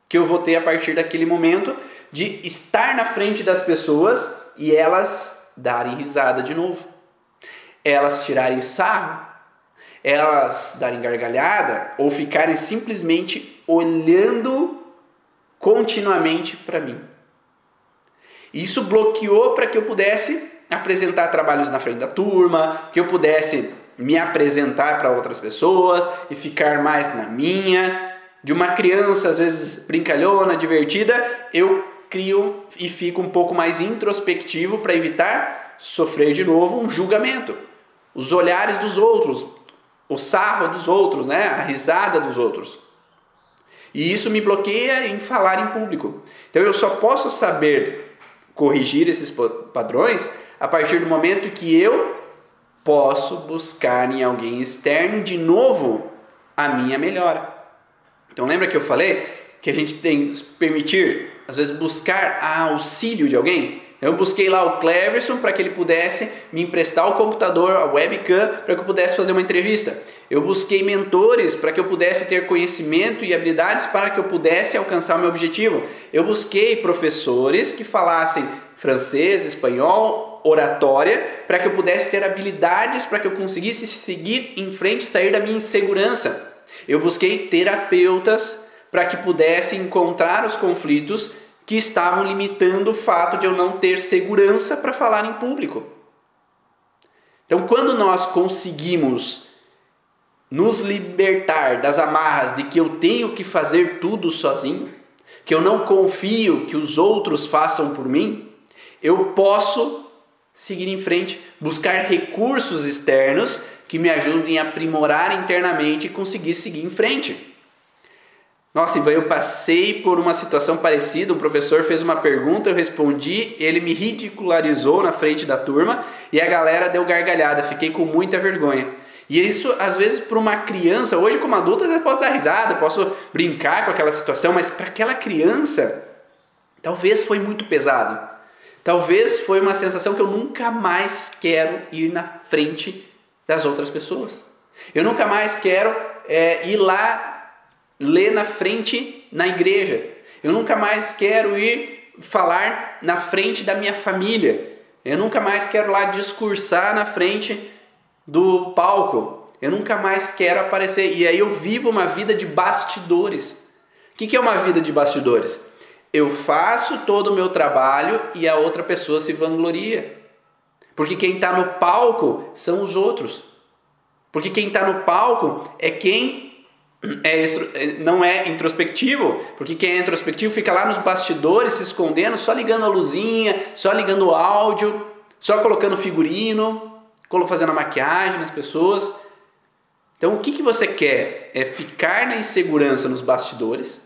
Que eu vou ter a partir daquele momento de estar na frente das pessoas e elas darem risada de novo, elas tirarem sarro, elas darem gargalhada ou ficarem simplesmente olhando continuamente para mim. Isso bloqueou para que eu pudesse apresentar trabalhos na frente da turma, que eu pudesse me apresentar para outras pessoas e ficar mais na minha. De uma criança, às vezes brincalhona, divertida, eu crio e fico um pouco mais introspectivo para evitar sofrer de novo um julgamento. Os olhares dos outros, o sarro dos outros, né? a risada dos outros. E isso me bloqueia em falar em público. Então eu só posso saber corrigir esses padrões a partir do momento que eu posso buscar em alguém externo de novo a minha melhora. Então lembra que eu falei que a gente tem que permitir, às vezes, buscar auxílio de alguém? Eu busquei lá o Cleverson para que ele pudesse me emprestar o computador, a webcam, para que eu pudesse fazer uma entrevista. Eu busquei mentores para que eu pudesse ter conhecimento e habilidades para que eu pudesse alcançar meu objetivo. Eu busquei professores que falassem francês, espanhol, oratória, para que eu pudesse ter habilidades para que eu conseguisse seguir em frente e sair da minha insegurança. Eu busquei terapeutas para que pudesse encontrar os conflitos que estavam limitando o fato de eu não ter segurança para falar em público. Então, quando nós conseguimos nos libertar das amarras de que eu tenho que fazer tudo sozinho, que eu não confio que os outros façam por mim, eu posso seguir em frente, buscar recursos externos que me ajudem a aprimorar internamente e conseguir seguir em frente. Nossa, eu passei por uma situação parecida. Um professor fez uma pergunta, eu respondi, ele me ridicularizou na frente da turma e a galera deu gargalhada. Fiquei com muita vergonha. E isso, às vezes, para uma criança, hoje como adulto, eu posso dar risada, posso brincar com aquela situação, mas para aquela criança, talvez foi muito pesado. Talvez foi uma sensação que eu nunca mais quero ir na frente das outras pessoas. Eu nunca mais quero é, ir lá ler na frente na igreja. Eu nunca mais quero ir falar na frente da minha família. Eu nunca mais quero lá discursar na frente do palco. Eu nunca mais quero aparecer. E aí eu vivo uma vida de bastidores. O que é uma vida de bastidores? Eu faço todo o meu trabalho e a outra pessoa se vangloria. Porque quem está no palco são os outros. Porque quem está no palco é quem é, não é introspectivo, porque quem é introspectivo fica lá nos bastidores se escondendo, só ligando a luzinha, só ligando o áudio, só colocando figurino, fazendo a maquiagem nas pessoas. Então, o que, que você quer? É ficar na insegurança nos bastidores?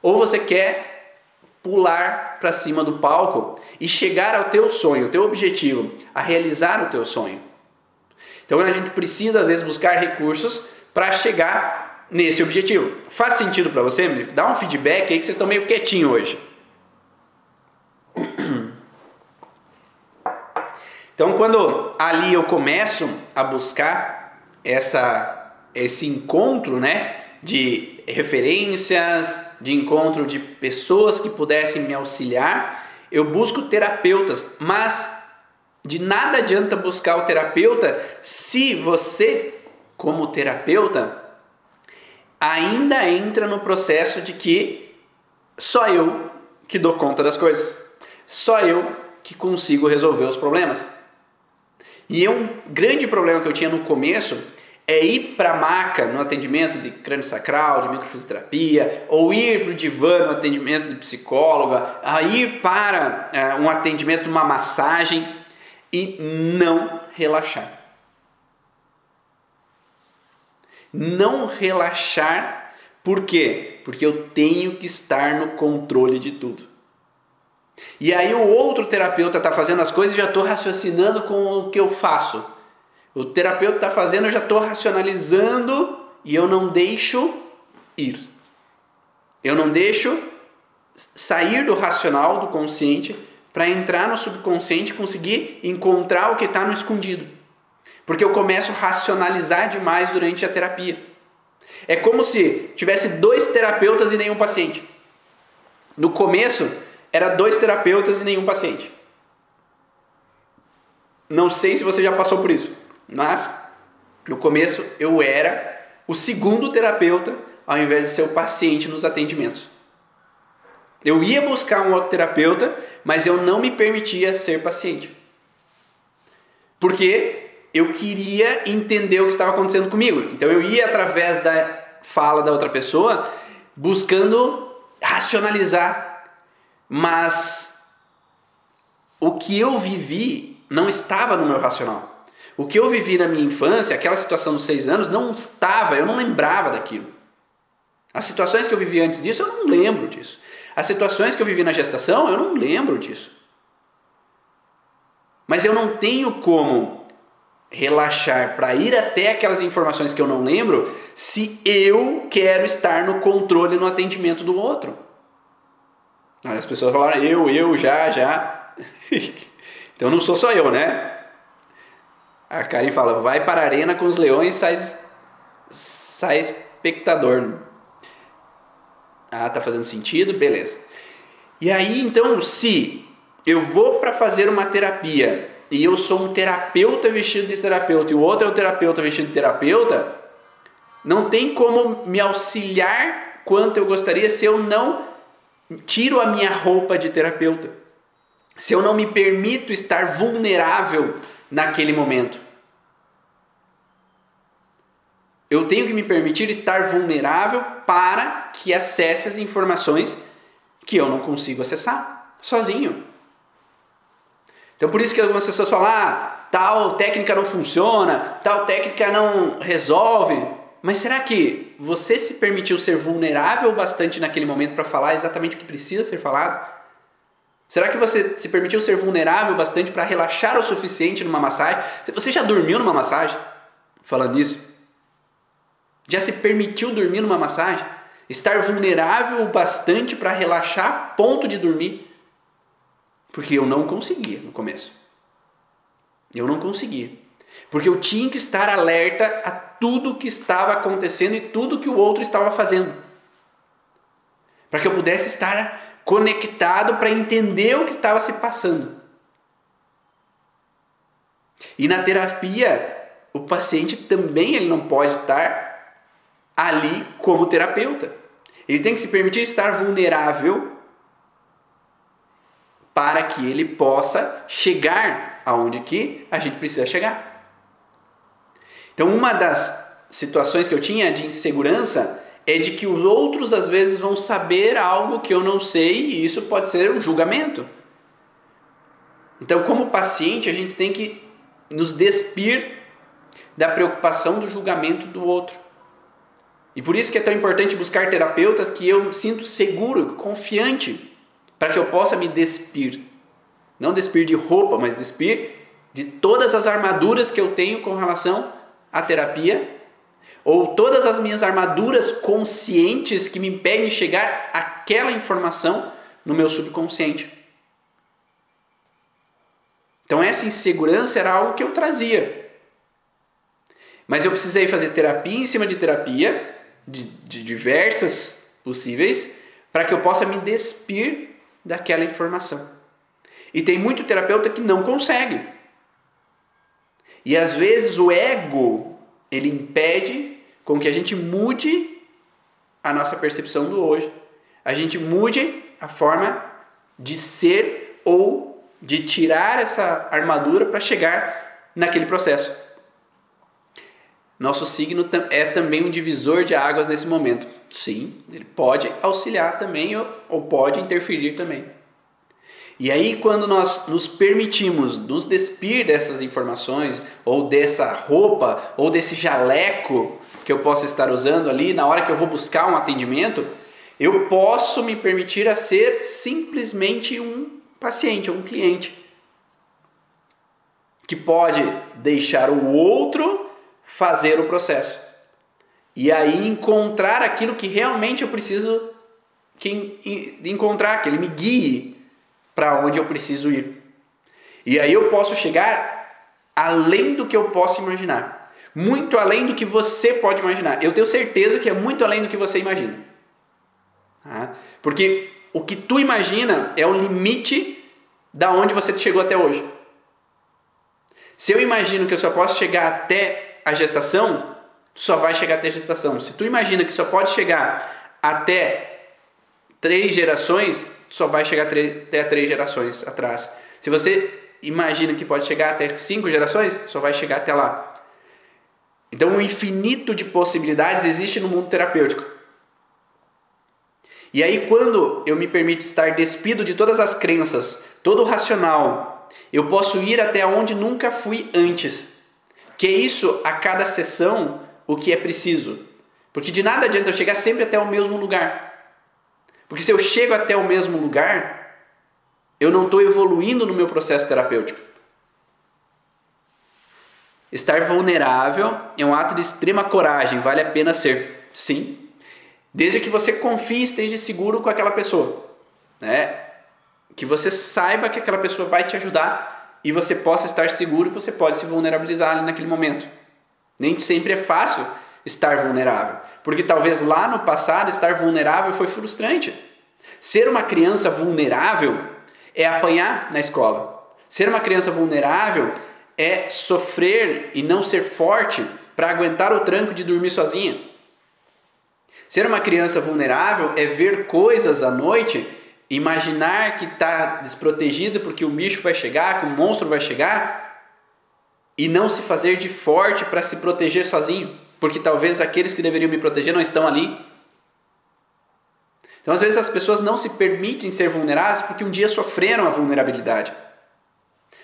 Ou você quer pular para cima do palco e chegar ao teu sonho, ao teu objetivo, a realizar o teu sonho? Então, a gente precisa, às vezes, buscar recursos para chegar nesse objetivo. Faz sentido para você? Me dá um feedback aí que vocês estão meio quietinho hoje. Então, quando ali eu começo a buscar essa, esse encontro, né, de referências, de encontro de pessoas que pudessem me auxiliar, eu busco terapeutas, mas de nada adianta buscar o terapeuta se você, como terapeuta, ainda entra no processo de que só eu que dou conta das coisas. Só eu que consigo resolver os problemas. E um grande problema que eu tinha no começo é ir para a maca no atendimento de crânio sacral, de microfisioterapia, ou ir para o divã no atendimento de psicóloga, a ir para é, um atendimento, uma massagem e não relaxar. Não relaxar. Por quê? Porque eu tenho que estar no controle de tudo. E aí o outro terapeuta está fazendo as coisas e já estou raciocinando com o que eu faço. O terapeuta está fazendo, eu já estou racionalizando e eu não deixo ir. Eu não deixo sair do racional, do consciente, para entrar no subconsciente e conseguir encontrar o que está no escondido. Porque eu começo a racionalizar demais durante a terapia. É como se tivesse dois terapeutas e nenhum paciente. No começo, era dois terapeutas e nenhum paciente. Não sei se você já passou por isso, mas no começo eu era o segundo terapeuta ao invés de ser o paciente nos atendimentos. Eu ia buscar um outro terapeuta, mas eu não me permitia ser paciente. Porque eu queria entender o que estava acontecendo comigo. Então eu ia através da fala da outra pessoa buscando racionalizar, mas o que eu vivi não estava no meu racional. O que eu vivi na minha infância, aquela situação dos seis anos, não estava, eu não lembrava daquilo. As situações que eu vivi antes disso, eu não lembro disso. As situações que eu vivi na gestação, eu não lembro disso. Mas eu não tenho como relaxar para ir até aquelas informações que eu não lembro se eu quero estar no controle no atendimento do outro. Aí as pessoas falaram eu, eu, já, já. então não sou só eu, né? A Karen fala: vai para a arena com os leões, sai, sai espectador. Ah, tá fazendo sentido? Beleza. E aí, então, se eu vou para fazer uma terapia e eu sou um terapeuta vestido de terapeuta e o outro é o terapeuta vestido de terapeuta, não tem como me auxiliar quanto eu gostaria se eu não tiro a minha roupa de terapeuta. Se eu não me permito estar vulnerável naquele momento. Eu tenho que me permitir estar vulnerável para que acesse as informações que eu não consigo acessar sozinho. Então por isso que algumas pessoas falam, ah, tal técnica não funciona, tal técnica não resolve. Mas será que você se permitiu ser vulnerável bastante naquele momento para falar exatamente o que precisa ser falado? Será que você se permitiu ser vulnerável bastante para relaxar o suficiente numa massagem? Você já dormiu numa massagem? Falando nisso. Já se permitiu dormir numa massagem? Estar vulnerável bastante para relaxar a ponto de dormir? Porque eu não conseguia no começo. Eu não conseguia. Porque eu tinha que estar alerta a tudo que estava acontecendo e tudo que o outro estava fazendo. Para que eu pudesse estar conectado para entender o que estava se passando. E na terapia, o paciente também ele não pode estar ali como terapeuta. Ele tem que se permitir estar vulnerável para que ele possa chegar aonde que a gente precisa chegar. Então, uma das situações que eu tinha de insegurança é de que os outros às vezes vão saber algo que eu não sei e isso pode ser um julgamento. Então, como paciente, a gente tem que nos despir da preocupação do julgamento do outro. E por isso que é tão importante buscar terapeutas que eu me sinto seguro, confiante para que eu possa me despir. Não despir de roupa, mas despir de todas as armaduras que eu tenho com relação à terapia, ou todas as minhas armaduras conscientes que me impedem de chegar àquela informação no meu subconsciente. Então essa insegurança era algo que eu trazia. Mas eu precisei fazer terapia em cima de terapia, de, de diversas possíveis, para que eu possa me despir daquela informação. E tem muito terapeuta que não consegue. E às vezes o ego, ele impede com que a gente mude a nossa percepção do hoje. A gente mude a forma de ser ou de tirar essa armadura para chegar naquele processo. Nosso signo é também um divisor de águas nesse momento. Sim, ele pode auxiliar também ou pode interferir também. E aí, quando nós nos permitimos nos despir dessas informações, ou dessa roupa, ou desse jaleco que eu posso estar usando ali na hora que eu vou buscar um atendimento, eu posso me permitir a ser simplesmente um paciente, um cliente. Que pode deixar o outro fazer o processo. E aí encontrar aquilo que realmente eu preciso que, encontrar, que ele me guie para onde eu preciso ir. E aí eu posso chegar além do que eu posso imaginar. Muito além do que você pode imaginar. Eu tenho certeza que é muito além do que você imagina. Tá? Porque o que tu imagina é o limite da onde você chegou até hoje. Se eu imagino que eu só posso chegar até a gestação, só vai chegar até a gestação. Se tu imagina que só pode chegar até três gerações, só vai chegar até três gerações atrás. Se você imagina que pode chegar até cinco gerações, só vai chegar até lá. Então, um infinito de possibilidades existe no mundo terapêutico. E aí, quando eu me permito estar despido de todas as crenças, todo o racional, eu posso ir até onde nunca fui antes. Que isso a cada sessão o que é preciso. Porque de nada adianta eu chegar sempre até o mesmo lugar. Porque se eu chego até o mesmo lugar, eu não estou evoluindo no meu processo terapêutico. Estar vulnerável é um ato de extrema coragem, vale a pena ser. Sim. Desde que você confie e esteja seguro com aquela pessoa. Né? Que você saiba que aquela pessoa vai te ajudar e você possa estar seguro que você pode se vulnerabilizar ali naquele momento. Nem sempre é fácil estar vulnerável, porque talvez lá no passado estar vulnerável foi frustrante. Ser uma criança vulnerável é apanhar na escola. Ser uma criança vulnerável é sofrer e não ser forte para aguentar o tranco de dormir sozinha. Ser uma criança vulnerável é ver coisas à noite, imaginar que está desprotegido porque o bicho vai chegar, que o monstro vai chegar, e não se fazer de forte para se proteger sozinho, porque talvez aqueles que deveriam me proteger não estão ali. Então, às vezes, as pessoas não se permitem ser vulneráveis porque um dia sofreram a vulnerabilidade.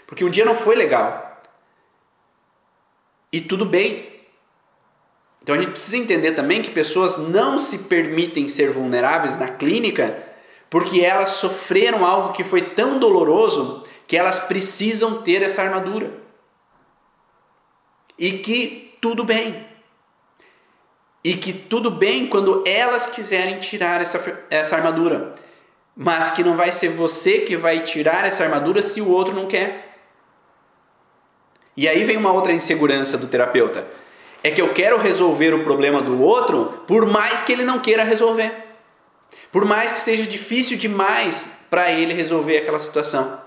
Porque um dia não foi legal. E tudo bem. Então a gente precisa entender também que pessoas não se permitem ser vulneráveis na clínica porque elas sofreram algo que foi tão doloroso que elas precisam ter essa armadura. E que tudo bem. E que tudo bem quando elas quiserem tirar essa, essa armadura. Mas que não vai ser você que vai tirar essa armadura se o outro não quer. E aí vem uma outra insegurança do terapeuta. É que eu quero resolver o problema do outro por mais que ele não queira resolver. Por mais que seja difícil demais para ele resolver aquela situação.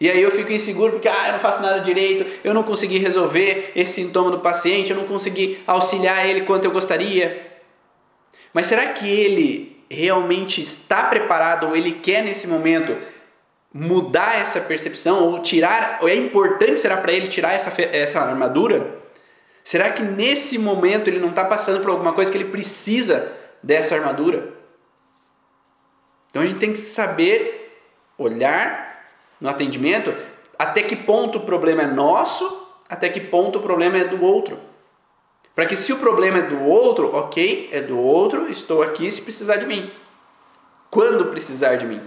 E aí eu fico inseguro porque ah, eu não faço nada direito, eu não consegui resolver esse sintoma do paciente, eu não consegui auxiliar ele quanto eu gostaria. Mas será que ele realmente está preparado ou ele quer nesse momento mudar essa percepção ou tirar, ou é importante será para ele tirar essa, essa armadura? Será que nesse momento ele não está passando por alguma coisa que ele precisa dessa armadura? Então a gente tem que saber olhar no atendimento até que ponto o problema é nosso, até que ponto o problema é do outro. Para que se o problema é do outro, ok, é do outro, estou aqui se precisar de mim. Quando precisar de mim.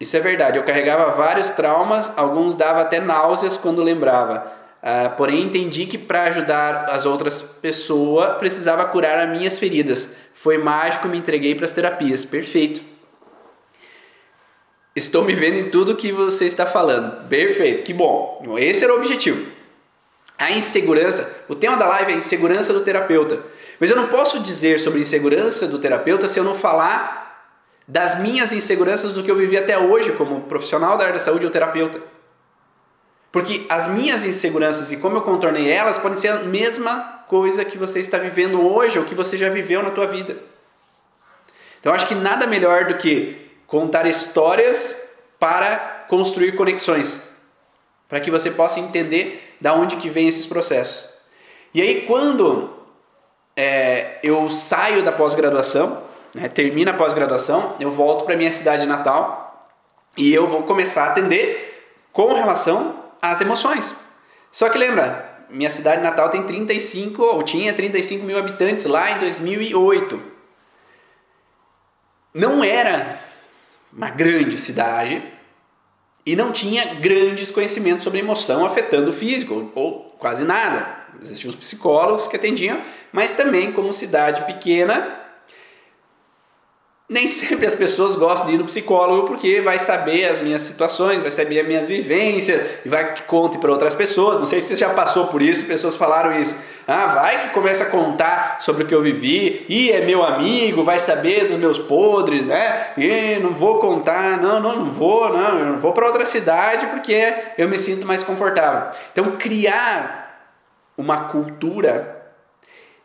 Isso é verdade. Eu carregava vários traumas, alguns dava até náuseas quando lembrava. Uh, porém, entendi que para ajudar as outras pessoas precisava curar as minhas feridas. Foi mágico, me entreguei para as terapias. Perfeito. Estou me vendo em tudo que você está falando. Perfeito, que bom. Esse era o objetivo. A insegurança, o tema da live é insegurança do terapeuta. Mas eu não posso dizer sobre insegurança do terapeuta se eu não falar das minhas inseguranças do que eu vivi até hoje como profissional da área da saúde ou terapeuta. Porque as minhas inseguranças e como eu contornei elas podem ser a mesma coisa que você está vivendo hoje ou que você já viveu na tua vida. Então acho que nada melhor do que contar histórias para construir conexões, para que você possa entender da onde que vem esses processos. E aí quando é, eu saio da pós-graduação, né, termina a pós-graduação, eu volto para minha cidade natal e eu vou começar a atender com relação às emoções. Só que lembra, minha cidade natal tem 35, ou tinha 35 mil habitantes lá em 2008. Não era uma grande cidade e não tinha grandes conhecimentos sobre emoção afetando o físico, ou quase nada. Existiam os psicólogos que atendiam, mas também, como cidade pequena, nem sempre as pessoas gostam de ir no psicólogo porque vai saber as minhas situações, vai saber as minhas vivências e vai que conte para outras pessoas. Não sei se você já passou por isso, pessoas falaram isso. Ah, vai que começa a contar sobre o que eu vivi, e é meu amigo, vai saber dos meus podres, né? E não vou contar, não, não, não vou, não, eu não vou para outra cidade porque eu me sinto mais confortável. Então, criar uma cultura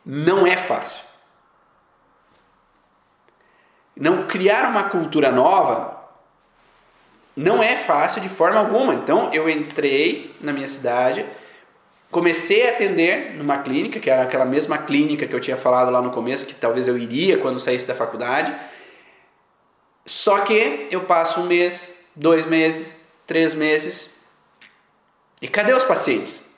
não é fácil. Não criar uma cultura nova não é fácil de forma alguma. Então eu entrei na minha cidade, comecei a atender numa clínica, que era aquela mesma clínica que eu tinha falado lá no começo, que talvez eu iria quando saísse da faculdade. Só que eu passo um mês, dois meses, três meses. E cadê os pacientes?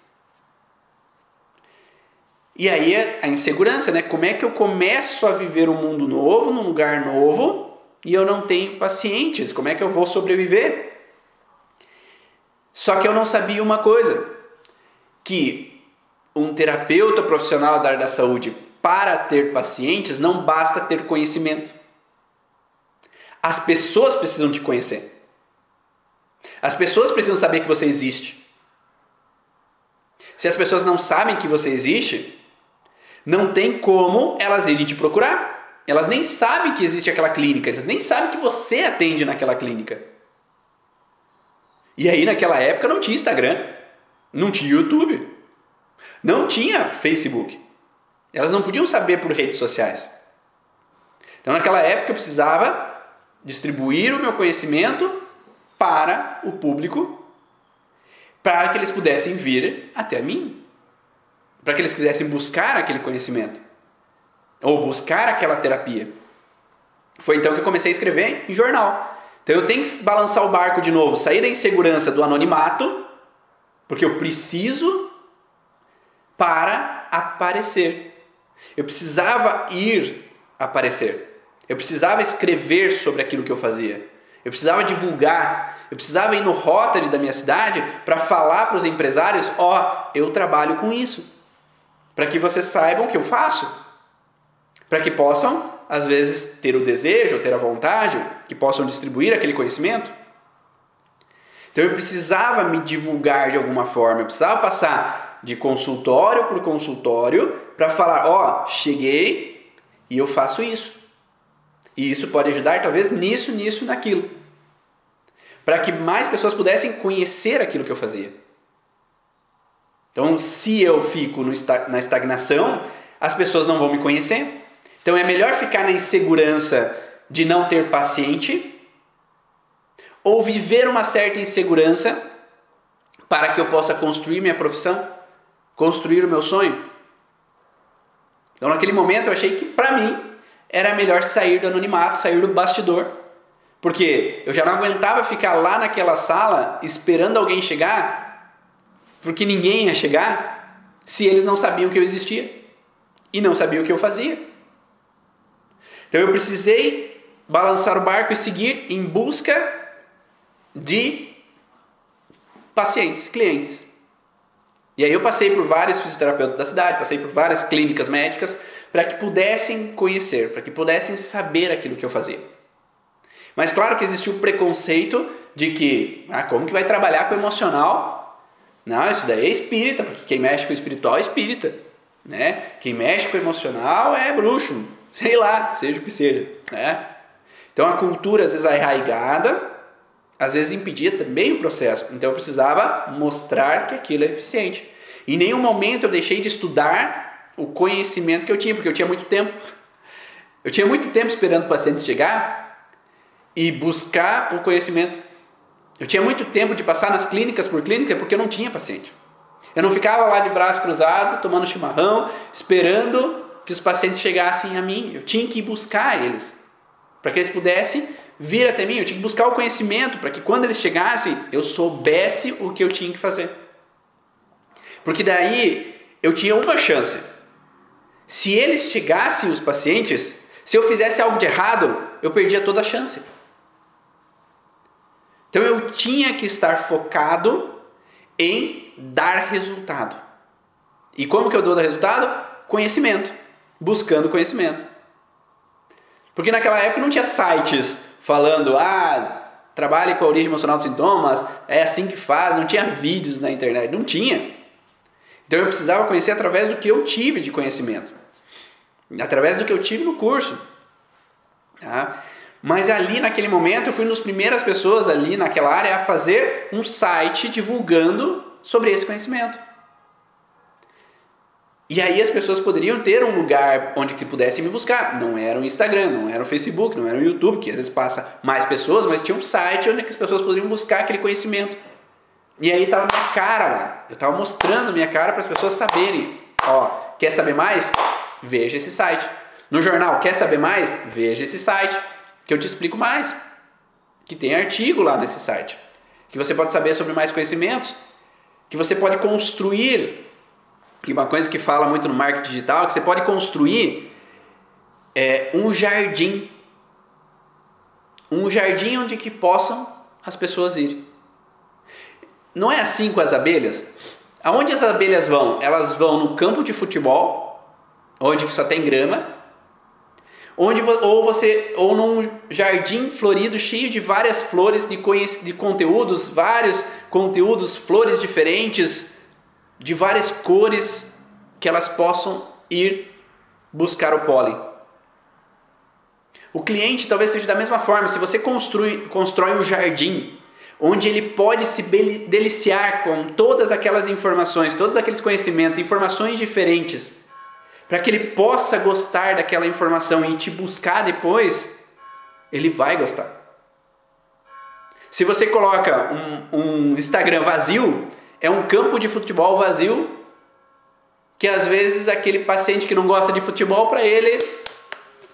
E aí é a insegurança, né? Como é que eu começo a viver um mundo novo, num lugar novo, e eu não tenho pacientes? Como é que eu vou sobreviver? Só que eu não sabia uma coisa, que um terapeuta profissional da área da saúde, para ter pacientes, não basta ter conhecimento. As pessoas precisam te conhecer. As pessoas precisam saber que você existe. Se as pessoas não sabem que você existe, não tem como elas irem te procurar. Elas nem sabem que existe aquela clínica, elas nem sabem que você atende naquela clínica. E aí naquela época não tinha Instagram, não tinha YouTube, não tinha Facebook. Elas não podiam saber por redes sociais. Então naquela época eu precisava distribuir o meu conhecimento para o público, para que eles pudessem vir até mim, para que eles quisessem buscar aquele conhecimento ou buscar aquela terapia. Foi então que eu comecei a escrever em jornal. Então eu tenho que balançar o barco de novo, sair da insegurança do anonimato, porque eu preciso para aparecer. Eu precisava ir aparecer. Eu precisava escrever sobre aquilo que eu fazia. Eu precisava divulgar. Eu precisava ir no Rotary da minha cidade para falar para os empresários: ó, oh, eu trabalho com isso. Para que vocês saibam o que eu faço. Para que possam às vezes, ter o desejo, ter a vontade, que possam distribuir aquele conhecimento. Então eu precisava me divulgar de alguma forma, eu precisava passar de consultório por consultório para falar: ó, oh, cheguei e eu faço isso. E isso pode ajudar, talvez, nisso, nisso, naquilo. Para que mais pessoas pudessem conhecer aquilo que eu fazia. Então, se eu fico na estagnação, as pessoas não vão me conhecer. Então é melhor ficar na insegurança de não ter paciente ou viver uma certa insegurança para que eu possa construir minha profissão, construir o meu sonho. Então naquele momento eu achei que para mim era melhor sair do anonimato, sair do bastidor, porque eu já não aguentava ficar lá naquela sala esperando alguém chegar, porque ninguém ia chegar se eles não sabiam que eu existia e não sabiam o que eu fazia. Então eu precisei balançar o barco e seguir em busca de pacientes, clientes. E aí eu passei por vários fisioterapeutas da cidade, passei por várias clínicas médicas para que pudessem conhecer, para que pudessem saber aquilo que eu fazia. Mas claro que existiu o preconceito de que, ah, como que vai trabalhar com emocional? Não, isso daí é espírita, porque quem mexe com o espiritual é espírita, né? Quem mexe com o emocional é bruxo, sei lá, seja o que seja, né? Então a cultura às vezes arraigada, às vezes impedia também o processo. Então eu precisava mostrar que aquilo é eficiente. Em nenhum momento eu deixei de estudar o conhecimento que eu tinha, porque eu tinha muito tempo. Eu tinha muito tempo esperando o paciente chegar e buscar o conhecimento. Eu tinha muito tempo de passar nas clínicas por clínica porque eu não tinha paciente. Eu não ficava lá de braço cruzado, tomando chimarrão, esperando que os pacientes chegassem a mim. Eu tinha que ir buscar eles, para que eles pudessem vir até mim. Eu tinha que buscar o conhecimento, para que quando eles chegassem, eu soubesse o que eu tinha que fazer. Porque daí eu tinha uma chance. Se eles chegassem, os pacientes, se eu fizesse algo de errado, eu perdia toda a chance. Então eu tinha que estar focado em dar resultado. E como que eu dou resultado? Conhecimento buscando conhecimento. Porque naquela época não tinha sites falando, ah, trabalhe com a origem emocional dos sintomas, é assim que faz, não tinha vídeos na internet, não tinha. Então eu precisava conhecer através do que eu tive de conhecimento, através do que eu tive no curso. Tá? Mas ali naquele momento eu fui uma das primeiras pessoas ali naquela área a fazer um site divulgando sobre esse conhecimento. E aí as pessoas poderiam ter um lugar onde que pudessem me buscar. Não era o Instagram, não era o Facebook, não era o YouTube, que às vezes passa mais pessoas, mas tinha um site onde as pessoas poderiam buscar aquele conhecimento. E aí estava minha cara lá. Eu estava mostrando minha cara para as pessoas saberem. Ó, quer saber mais? Veja esse site. No jornal, quer saber mais? Veja esse site, que eu te explico mais. Que tem artigo lá nesse site. Que você pode saber sobre mais conhecimentos. Que você pode construir e uma coisa que fala muito no marketing digital que você pode construir é, um jardim. Um jardim onde que possam as pessoas ir. não é assim com as abelhas? Aonde as abelhas vão? Elas vão no campo de futebol, onde só tem grama, onde ou você ou num jardim florido cheio de várias flores de, de conteúdos, vários conteúdos, flores diferentes, de várias cores que elas possam ir buscar o pólen. O cliente talvez seja da mesma forma. Se você construi, constrói um jardim onde ele pode se deliciar com todas aquelas informações, todos aqueles conhecimentos, informações diferentes, para que ele possa gostar daquela informação e te buscar depois, ele vai gostar. Se você coloca um, um Instagram vazio, é um campo de futebol vazio, que às vezes aquele paciente que não gosta de futebol, para ele,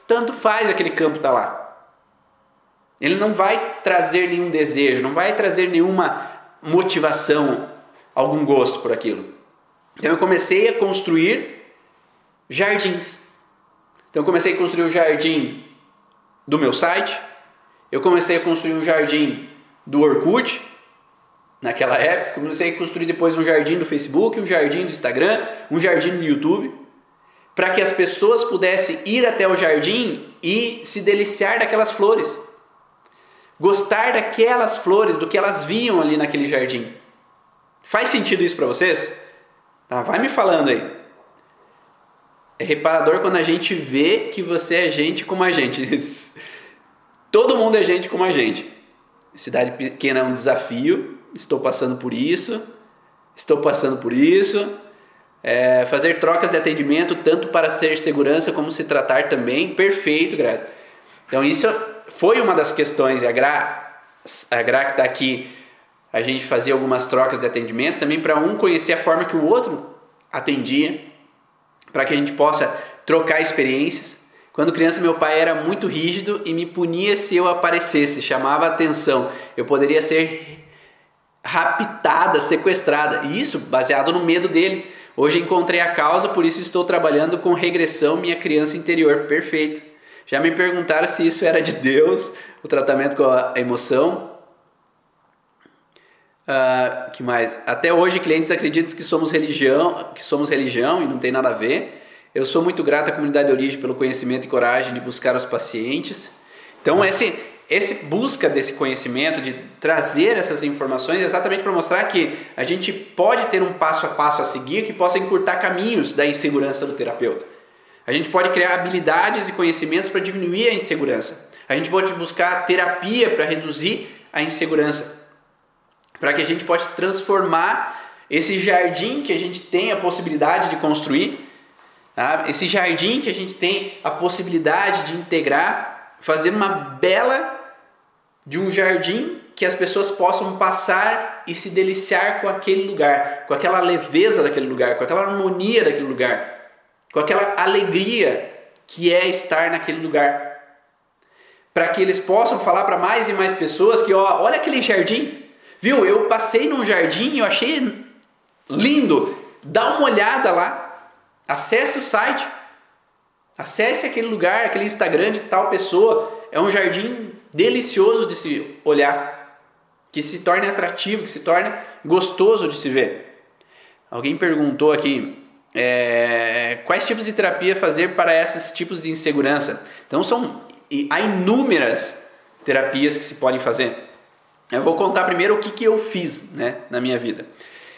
tanto faz aquele campo estar tá lá. Ele não vai trazer nenhum desejo, não vai trazer nenhuma motivação, algum gosto por aquilo. Então eu comecei a construir jardins. Então eu comecei a construir o jardim do meu site, eu comecei a construir um jardim do Orkut, naquela época, comecei a construir depois um jardim do Facebook, um jardim do Instagram, um jardim do YouTube, para que as pessoas pudessem ir até o jardim e se deliciar daquelas flores gostar daquelas flores, do que elas viam ali naquele jardim. Faz sentido isso para vocês? Tá, vai me falando aí. É reparador quando a gente vê que você é gente como a gente. Todo mundo é gente como a gente. Cidade pequena é um desafio. Estou passando por isso. Estou passando por isso. É, fazer trocas de atendimento, tanto para ter segurança como se tratar também. Perfeito, Graça. Então, isso foi uma das questões, a Gra, a Gra que está aqui, a gente fazia algumas trocas de atendimento, também para um conhecer a forma que o outro atendia, para que a gente possa trocar experiências. Quando criança, meu pai era muito rígido e me punia se eu aparecesse, chamava atenção. Eu poderia ser raptada, sequestrada. Isso baseado no medo dele. Hoje encontrei a causa, por isso estou trabalhando com regressão minha criança interior. Perfeito. Já me perguntaram se isso era de Deus, o tratamento com a emoção. Uh, que mais? Até hoje clientes acreditam que somos religião, que somos religião e não tem nada a ver. Eu sou muito grato à comunidade de origem pelo conhecimento e coragem de buscar os pacientes. Então esse esse busca desse conhecimento, de trazer essas informações, é exatamente para mostrar que a gente pode ter um passo a passo a seguir que possa encurtar caminhos da insegurança do terapeuta. A gente pode criar habilidades e conhecimentos para diminuir a insegurança. A gente pode buscar terapia para reduzir a insegurança. Para que a gente possa transformar esse jardim que a gente tem a possibilidade de construir, tá? esse jardim que a gente tem a possibilidade de integrar, fazer uma bela de um jardim que as pessoas possam passar e se deliciar com aquele lugar, com aquela leveza daquele lugar, com aquela harmonia daquele lugar com aquela alegria que é estar naquele lugar. Para que eles possam falar para mais e mais pessoas que, ó, olha aquele jardim. Viu? Eu passei num jardim eu achei lindo. Dá uma olhada lá. Acesse o site. Acesse aquele lugar, aquele Instagram de tal pessoa. É um jardim delicioso de se olhar, que se torne atrativo, que se torne gostoso de se ver. Alguém perguntou aqui, é, quais tipos de terapia fazer para esses tipos de insegurança. Então são há inúmeras terapias que se podem fazer. Eu vou contar primeiro o que, que eu fiz né, na minha vida.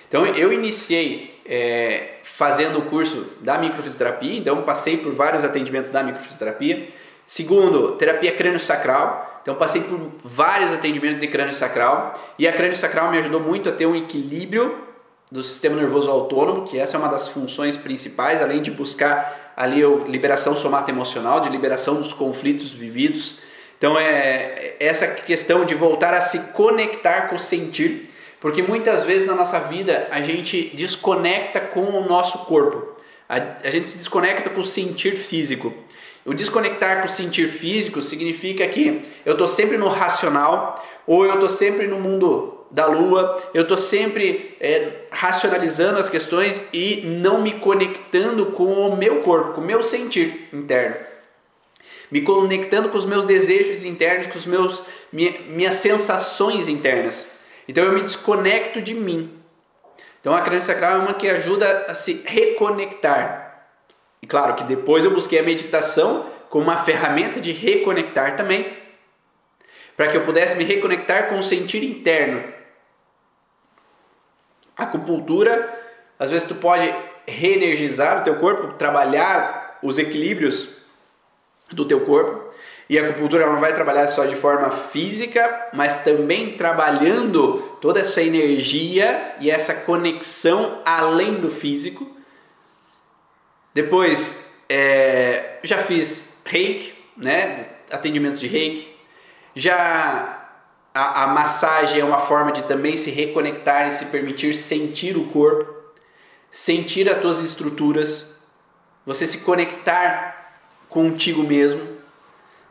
Então eu iniciei é, fazendo o curso da microfisioterapia, então passei por vários atendimentos da microfisioterapia. Segundo, terapia crânio-sacral. Então passei por vários atendimentos de crânio-sacral e a crânio-sacral me ajudou muito a ter um equilíbrio do sistema nervoso autônomo, que essa é uma das funções principais, além de buscar ali a liberação somatoemocional, de liberação dos conflitos vividos. Então é essa questão de voltar a se conectar com o sentir, porque muitas vezes na nossa vida a gente desconecta com o nosso corpo. A, a gente se desconecta com o sentir físico. O desconectar com o sentir físico significa que eu estou sempre no racional ou eu estou sempre no mundo da lua, eu estou sempre é, racionalizando as questões e não me conectando com o meu corpo, com o meu sentir interno. Me conectando com os meus desejos internos, com os meus minha, minhas sensações internas. Então eu me desconecto de mim. Então a crânio sacral é uma que ajuda a se reconectar. E claro que depois eu busquei a meditação como uma ferramenta de reconectar também, para que eu pudesse me reconectar com o sentir interno. A acupuntura, às vezes tu pode reenergizar o teu corpo, trabalhar os equilíbrios do teu corpo. E a acupuntura não vai trabalhar só de forma física, mas também trabalhando toda essa energia e essa conexão além do físico. Depois, é, já fiz reiki, né? atendimento de reiki. Já a, a massagem é uma forma de também se reconectar e se permitir sentir o corpo, sentir as tuas estruturas, você se conectar contigo mesmo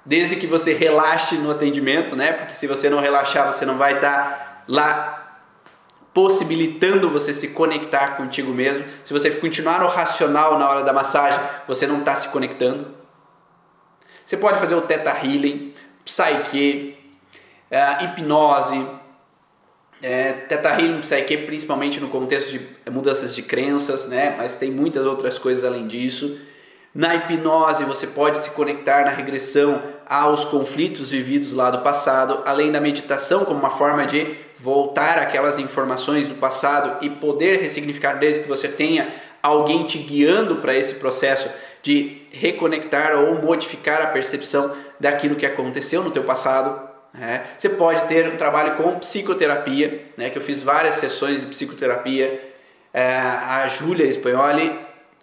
desde que você relaxe no atendimento, né? Porque se você não relaxar, você não vai estar tá lá possibilitando você se conectar contigo mesmo. Se você continuar no racional na hora da massagem, você não está se conectando. Você pode fazer o Theta Healing, Psyche, uh, hipnose, é, Healing, Psyche, principalmente no contexto de mudanças de crenças, né? Mas tem muitas outras coisas além disso. Na hipnose, você pode se conectar na regressão aos conflitos vividos lá do passado, além da meditação como uma forma de voltar aquelas informações do passado e poder ressignificar desde que você tenha alguém te guiando para esse processo de reconectar ou modificar a percepção daquilo que aconteceu no teu passado. Né? Você pode ter um trabalho com psicoterapia, né? que eu fiz várias sessões de psicoterapia. É, a Júlia Espanholi,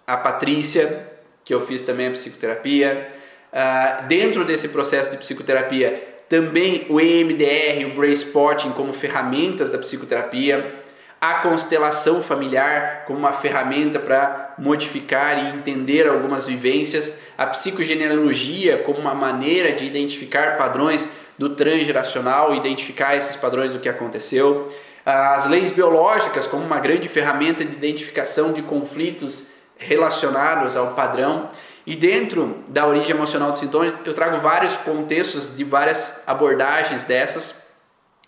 a Patrícia, que eu fiz também a psicoterapia. Uh, dentro desse processo de psicoterapia, também o EMDR, o Brain Sporting como ferramentas da psicoterapia, a constelação familiar como uma ferramenta para modificar e entender algumas vivências, a psicogenealogia como uma maneira de identificar padrões do transgeracional, identificar esses padrões do que aconteceu, as leis biológicas como uma grande ferramenta de identificação de conflitos relacionados ao padrão. E dentro da origem emocional dos sintomas, eu trago vários contextos de várias abordagens dessas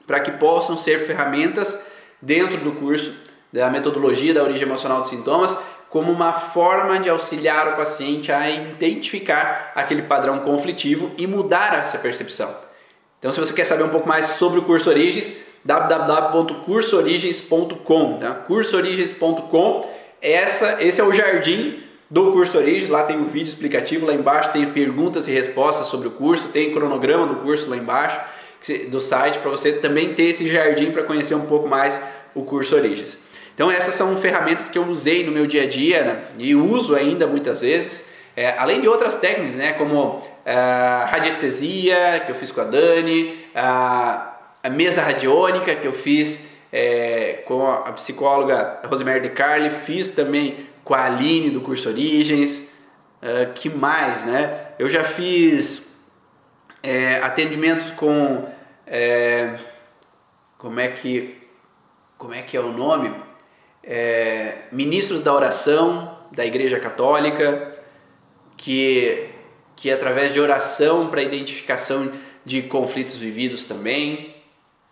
para que possam ser ferramentas dentro do curso da metodologia da origem emocional dos sintomas, como uma forma de auxiliar o paciente a identificar aquele padrão conflitivo e mudar essa percepção. Então, se você quer saber um pouco mais sobre o curso Origens, www.cursoorigens.com, tá? cursoorigens.com essa, esse é o jardim do curso Origens, lá tem um vídeo explicativo, lá embaixo tem perguntas e respostas sobre o curso, tem cronograma do curso lá embaixo do site para você também ter esse jardim para conhecer um pouco mais o curso Origens. Então essas são ferramentas que eu usei no meu dia a dia né, e uso ainda muitas vezes, é, além de outras técnicas, né, como a é, radiestesia que eu fiz com a Dani, a, a mesa radiônica que eu fiz é, com a psicóloga Rosemary de Carli, fiz também com a Aline do curso Origens, é, que mais, né? Eu já fiz é, atendimentos com é, como é que como é que é o nome? É, ministros da oração da Igreja Católica, que que através de oração para identificação de conflitos vividos também,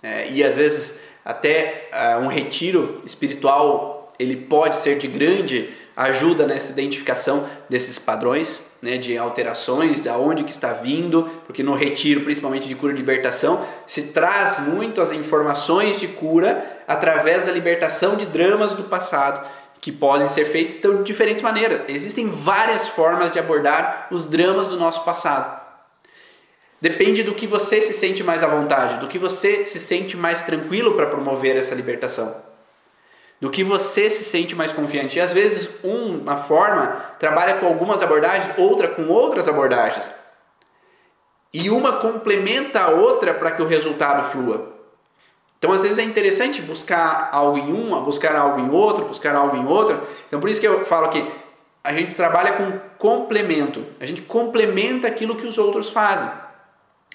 é, e às vezes até uh, um retiro espiritual ele pode ser de grande ajuda nessa identificação desses padrões, né, de alterações, da onde que está vindo, porque no retiro, principalmente de cura e libertação, se traz muito as informações de cura através da libertação de dramas do passado que podem ser feitos então, de diferentes maneiras. Existem várias formas de abordar os dramas do nosso passado. Depende do que você se sente mais à vontade, do que você se sente mais tranquilo para promover essa libertação. Do que você se sente mais confiante. E às vezes, uma forma trabalha com algumas abordagens, outra com outras abordagens. E uma complementa a outra para que o resultado flua. Então, às vezes é interessante buscar algo em uma, buscar algo em outro, buscar algo em outra. Então, por isso que eu falo que a gente trabalha com complemento. A gente complementa aquilo que os outros fazem.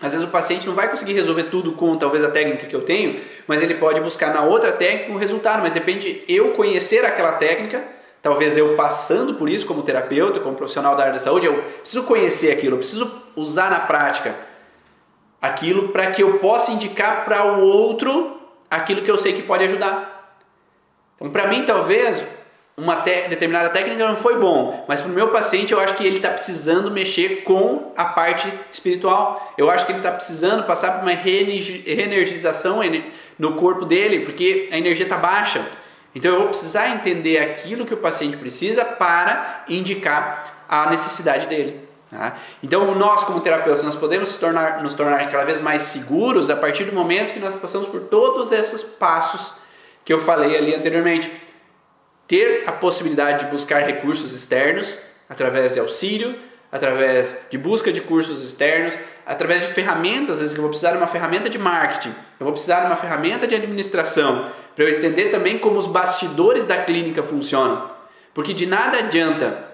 Às vezes o paciente não vai conseguir resolver tudo com talvez a técnica que eu tenho, mas ele pode buscar na outra técnica um resultado. Mas depende eu conhecer aquela técnica, talvez eu passando por isso como terapeuta, como profissional da área da saúde, eu preciso conhecer aquilo, eu preciso usar na prática aquilo para que eu possa indicar para o outro aquilo que eu sei que pode ajudar. Então, para mim, talvez uma determinada técnica não foi bom, mas para o meu paciente eu acho que ele está precisando mexer com a parte espiritual. Eu acho que ele está precisando passar por uma reenergização no corpo dele, porque a energia está baixa. Então eu vou precisar entender aquilo que o paciente precisa para indicar a necessidade dele. Tá? Então nós como terapeutas nós podemos tornar, nos tornar cada vez mais seguros a partir do momento que nós passamos por todos esses passos que eu falei ali anteriormente ter a possibilidade de buscar recursos externos através de auxílio, através de busca de cursos externos, através de ferramentas, às vezes eu vou precisar de uma ferramenta de marketing, eu vou precisar de uma ferramenta de administração, para eu entender também como os bastidores da clínica funcionam. Porque de nada adianta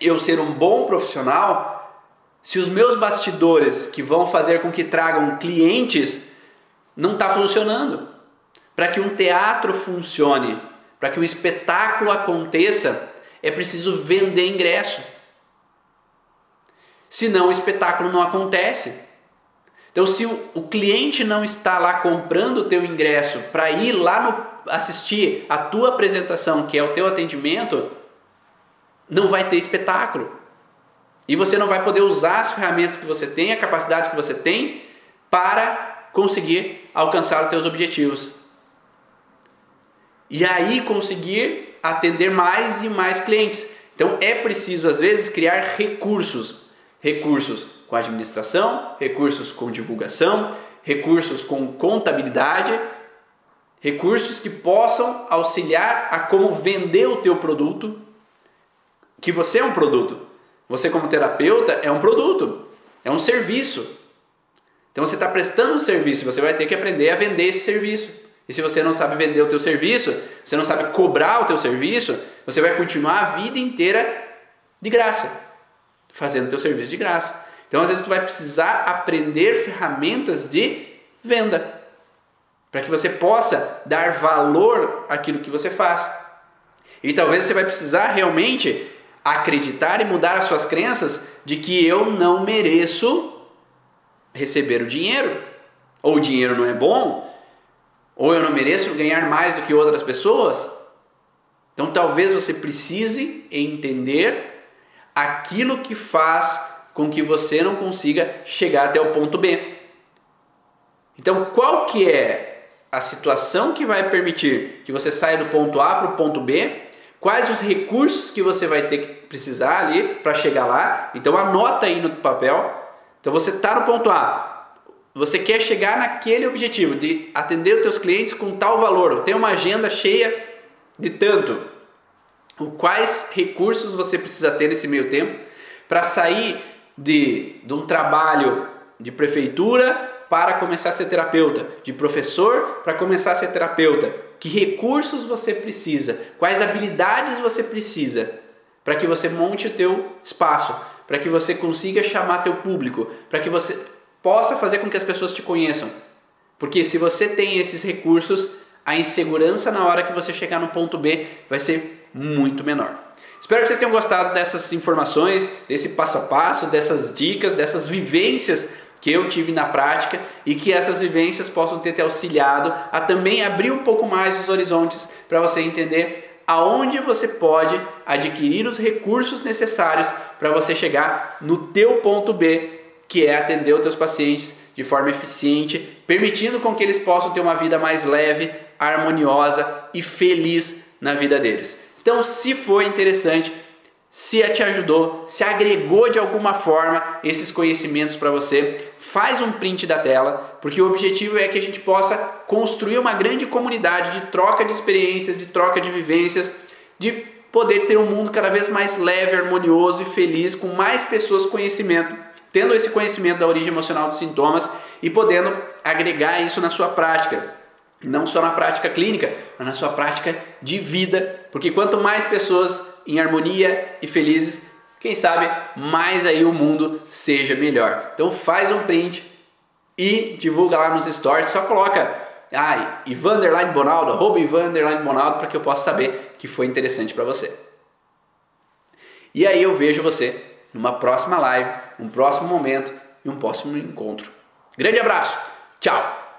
eu ser um bom profissional se os meus bastidores que vão fazer com que tragam clientes não está funcionando. Para que um teatro funcione, para que o espetáculo aconteça, é preciso vender ingresso. Senão o espetáculo não acontece. Então, se o, cliente não está lá comprando o teu ingresso para ir lá no, assistir a tua apresentação, que é o teu atendimento, não vai ter espetáculo. E você não vai poder usar as ferramentas que você tem, a capacidade que você tem para conseguir alcançar os teus objetivos e aí conseguir atender mais e mais clientes. Então é preciso às vezes criar recursos, recursos com administração, recursos com divulgação, recursos com contabilidade, recursos que possam auxiliar a como vender o teu produto, que você é um produto. Você como terapeuta é um produto, é um serviço. Então você está prestando um serviço, você vai ter que aprender a vender esse serviço. E se você não sabe vender o teu serviço, você não sabe cobrar o teu serviço, você vai continuar a vida inteira de graça, fazendo o teu serviço de graça. Então, às vezes, tu vai precisar aprender ferramentas de venda para que você possa dar valor àquilo que você faz. E talvez você vai precisar realmente acreditar e mudar as suas crenças de que eu não mereço receber o dinheiro, ou o dinheiro não é bom, ou eu não mereço ganhar mais do que outras pessoas? Então talvez você precise entender aquilo que faz com que você não consiga chegar até o ponto B. Então qual que é a situação que vai permitir que você saia do ponto A para o ponto B? Quais os recursos que você vai ter que precisar ali para chegar lá? Então anota aí no papel. Então você está no ponto A, você quer chegar naquele objetivo de atender os teus clientes com tal valor, ter uma agenda cheia de tanto. Quais recursos você precisa ter nesse meio tempo para sair de, de um trabalho de prefeitura para começar a ser terapeuta, de professor para começar a ser terapeuta? Que recursos você precisa? Quais habilidades você precisa para que você monte o teu espaço, para que você consiga chamar teu público, para que você possa fazer com que as pessoas te conheçam. Porque se você tem esses recursos, a insegurança na hora que você chegar no ponto B vai ser muito menor. Espero que vocês tenham gostado dessas informações, desse passo a passo, dessas dicas, dessas vivências que eu tive na prática e que essas vivências possam ter te auxiliado a também abrir um pouco mais os horizontes para você entender aonde você pode adquirir os recursos necessários para você chegar no teu ponto B que é atender os teus pacientes de forma eficiente, permitindo com que eles possam ter uma vida mais leve, harmoniosa e feliz na vida deles. Então, se foi interessante, se te ajudou, se agregou de alguma forma esses conhecimentos para você, faz um print da tela, porque o objetivo é que a gente possa construir uma grande comunidade de troca de experiências, de troca de vivências, de poder ter um mundo cada vez mais leve, harmonioso e feliz, com mais pessoas conhecimento tendo esse conhecimento da origem emocional dos sintomas e podendo agregar isso na sua prática. Não só na prática clínica, mas na sua prática de vida, porque quanto mais pessoas em harmonia e felizes, quem sabe mais aí o mundo seja melhor. Então faz um print e divulga lá nos stories, só coloca ah, Ivan Bonaldo, arroba Ivan Bonaldo, para que eu possa saber que foi interessante para você. E aí eu vejo você numa próxima live, um próximo momento e um próximo encontro. Grande abraço, tchau!